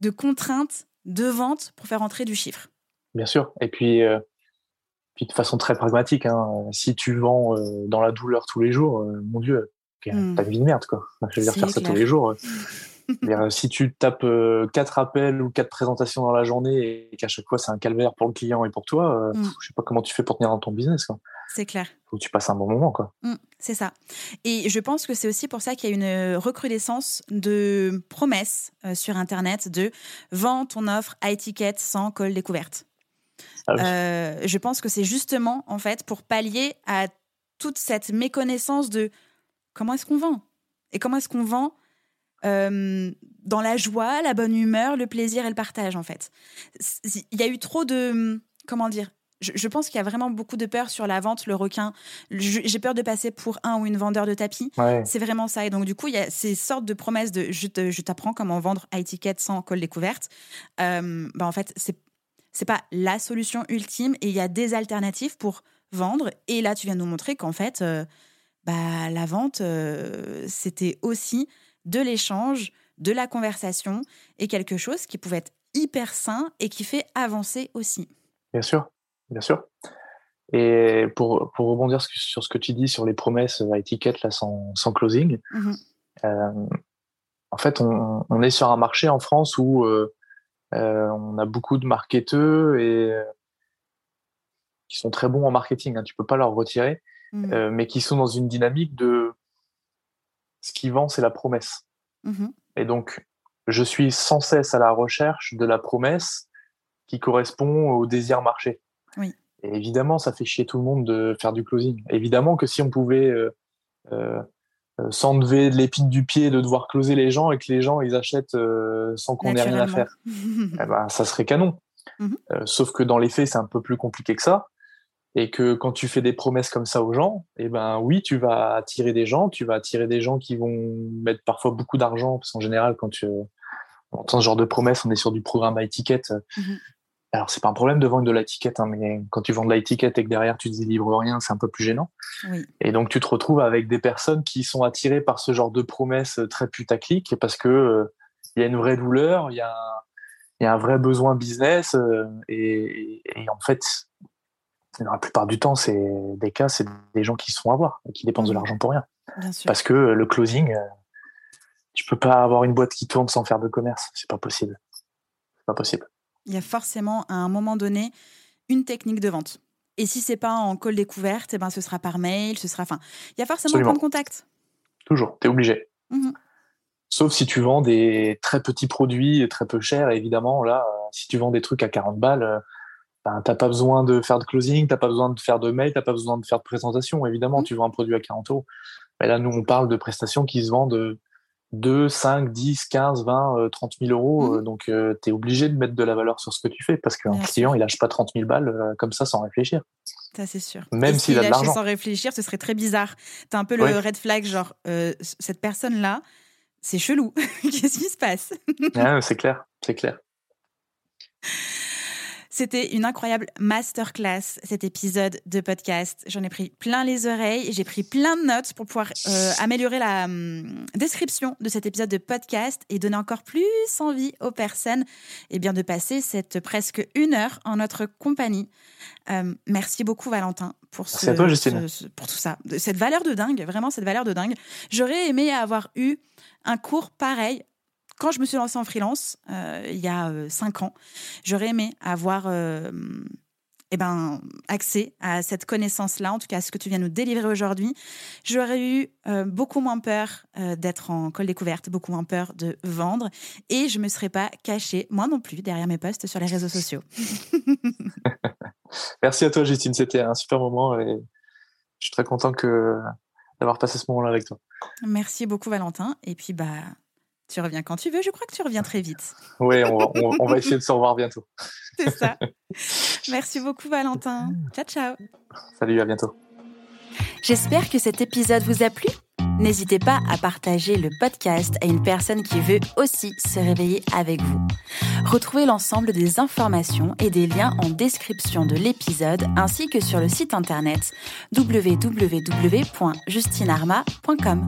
de contraintes de vente pour faire entrer du chiffre. Bien sûr. Et puis, euh, puis de façon très pragmatique, hein, si tu vends euh, dans la douleur tous les jours, euh, mon Dieu, mmh. t'as une vie de merde. Quoi. Je veux dire, faire ça tous les jours. si tu tapes quatre appels ou quatre présentations dans la journée et qu'à chaque fois c'est un calvaire pour le client et pour toi, mmh. je sais pas comment tu fais pour tenir dans ton business. Quoi. C'est clair. Faut que tu passes un bon moment, quoi. Mmh, c'est ça. Et je pense que c'est aussi pour ça qu'il y a une recrudescence de promesses euh, sur Internet de vends ton offre à étiquette sans col découverte. Ah euh, je pense que c'est justement, en fait, pour pallier à toute cette méconnaissance de comment est-ce qu'on vend et comment est-ce qu'on vend euh, dans la joie, la bonne humeur, le plaisir et le partage, en fait. Il y a eu trop de, comment dire, je, pense qu'il y a vraiment beaucoup de peur sur la vente, le requin. J'ai peur de passer pour un ou une vendeur de tapis. C'est vraiment ça. Et donc, du coup, il y a ces sortes de promesses de je t'apprends comment vendre à étiquette sans col découverte. Euh, bah, en fait, c'est c'est pas la solution ultime et il y a des alternatives pour vendre. Et là, tu viens de nous montrer qu'en fait, euh, bah, la vente, euh, c'était aussi de l'échange, de la conversation et quelque chose qui pouvait être hyper sain et qui fait avancer aussi. Bien sûr. Bien sûr. Et pour, pour rebondir sur ce que tu dis sur les promesses à étiquette là, sans, sans closing, euh, en fait, on, on, est sur un marché en France où euh, euh, on a beaucoup de marketeurs et qui sont très bons en marketing. Hein, tu peux pas leur retirer, mmh mais qui sont dans une dynamique de ce qui vend, c'est la promesse. Mmh et donc, je suis sans cesse à la recherche de la promesse qui correspond au désir marché. Et évidemment, ça fait chier tout le monde de faire du closing. Évidemment que si on pouvait euh, euh, euh s'enlever de l'épine du pied de devoir closer les gens et que les gens ils achètent euh, sans qu'on ait rien à faire, eh ben, ça serait canon. Mhm. sauf que dans les faits, c'est un peu plus compliqué que ça. Et que quand tu fais des promesses comme ça aux gens, eh ben oui, tu vas attirer des gens, tu vas attirer des gens qui vont mettre parfois beaucoup d'argent, parce qu'en général, quand tu entends ce genre de promesses, on est sur du programme à étiquette. Mhm. Alors, c'est pas un problème de vendre de l'étiquette, hein, mais quand tu vends de l'étiquette et que derrière tu ne délivres rien, c'est un peu plus gênant. Et donc, tu te retrouves avec des personnes qui sont attirées par ce genre de promesses très putaclic parce que euh, il y a une vraie douleur, il y, a un vrai besoin business, euh, et, en fait, dans la plupart du temps, c'est des cas, c'est des gens qui sont à voir, qui dépensent de l'argent pour rien. Parce que le closing, euh, tu peux pas avoir une boîte qui tourne sans faire de commerce, c'est pas possible. C'est pas possible il y a forcément à un moment donné une technique de vente. Et si c'est pas en call découverte, eh ben ce sera par mail, ce sera. Enfin, il y a forcément un point de contact. Toujours, tu es obligé. Mmh Sauf si tu vends des très petits produits très peu chers, évidemment, là, euh, si tu vends des trucs à 40 balles, euh, ben, tu n'as pas besoin de faire de closing, tu n'as pas besoin de faire de mail, tu n'as pas besoin de faire de présentation. Évidemment, mmh. tu vends un produit à 40 euros. Mais là, nous, on parle de prestations qui se vendent 2, 5, 10, 15, 20, 30 000 euros. Mhm. euh, Donc, tu es obligé de mettre de la valeur sur ce que tu fais parce qu'un client, il lâche pas 30 000 balles euh, comme ça sans réfléchir. Ça, c'est sûr. Même s'il a de l'argent. sans réfléchir, ce serait très bizarre. T'as un peu le red flag, genre, euh, cette personne-là, c'est chelou. Qu'est-ce qui se passe? Ouais, c'est clair, c'est clair. C'était une incroyable masterclass, cet épisode de podcast. J'en ai pris plein les oreilles, j'ai pris plein de notes pour pouvoir euh, améliorer la hum, description de cet épisode de podcast et donner encore plus envie aux personnes eh bien, de passer cette presque une heure en notre compagnie. Euh, merci beaucoup Valentin pour, ce, Merci à toi, Justine. ce- ce- pour tout ça. Cette valeur de dingue, vraiment cette valeur de dingue. J'aurais aimé avoir eu un cours pareil quand je me suis lancée en freelance, euh, il y a euh, cinq ans, j'aurais aimé avoir euh, eh ben, accès à cette connaissance-là, en tout cas à ce que tu viens nous délivrer aujourd'hui. J'aurais eu beaucoup moins peur d'être en col découverte, beaucoup moins peur de vendre, et je me serais pas cachée, moi non plus, derrière mes posts sur les réseaux sociaux. Merci à toi, Justine. C'était un super moment et je suis très content que d'avoir passé ce moment-là avec toi. Merci beaucoup Valentin, et puis bah tu reviens quand tu veux. Je crois que tu reviens très vite. Oui, on va, on- on va essayer de se revoir bientôt. C'est ça. Merci beaucoup Valentin. Ciao ciao. Salut, à bientôt. J'espère que cet épisode vous a plu. N'hésitez pas à partager le podcast à une personne qui veut aussi se réveiller avec vous. Retrouvez l'ensemble des informations et des liens en description de l'épisode ainsi que sur le site internet www.justinarma.com.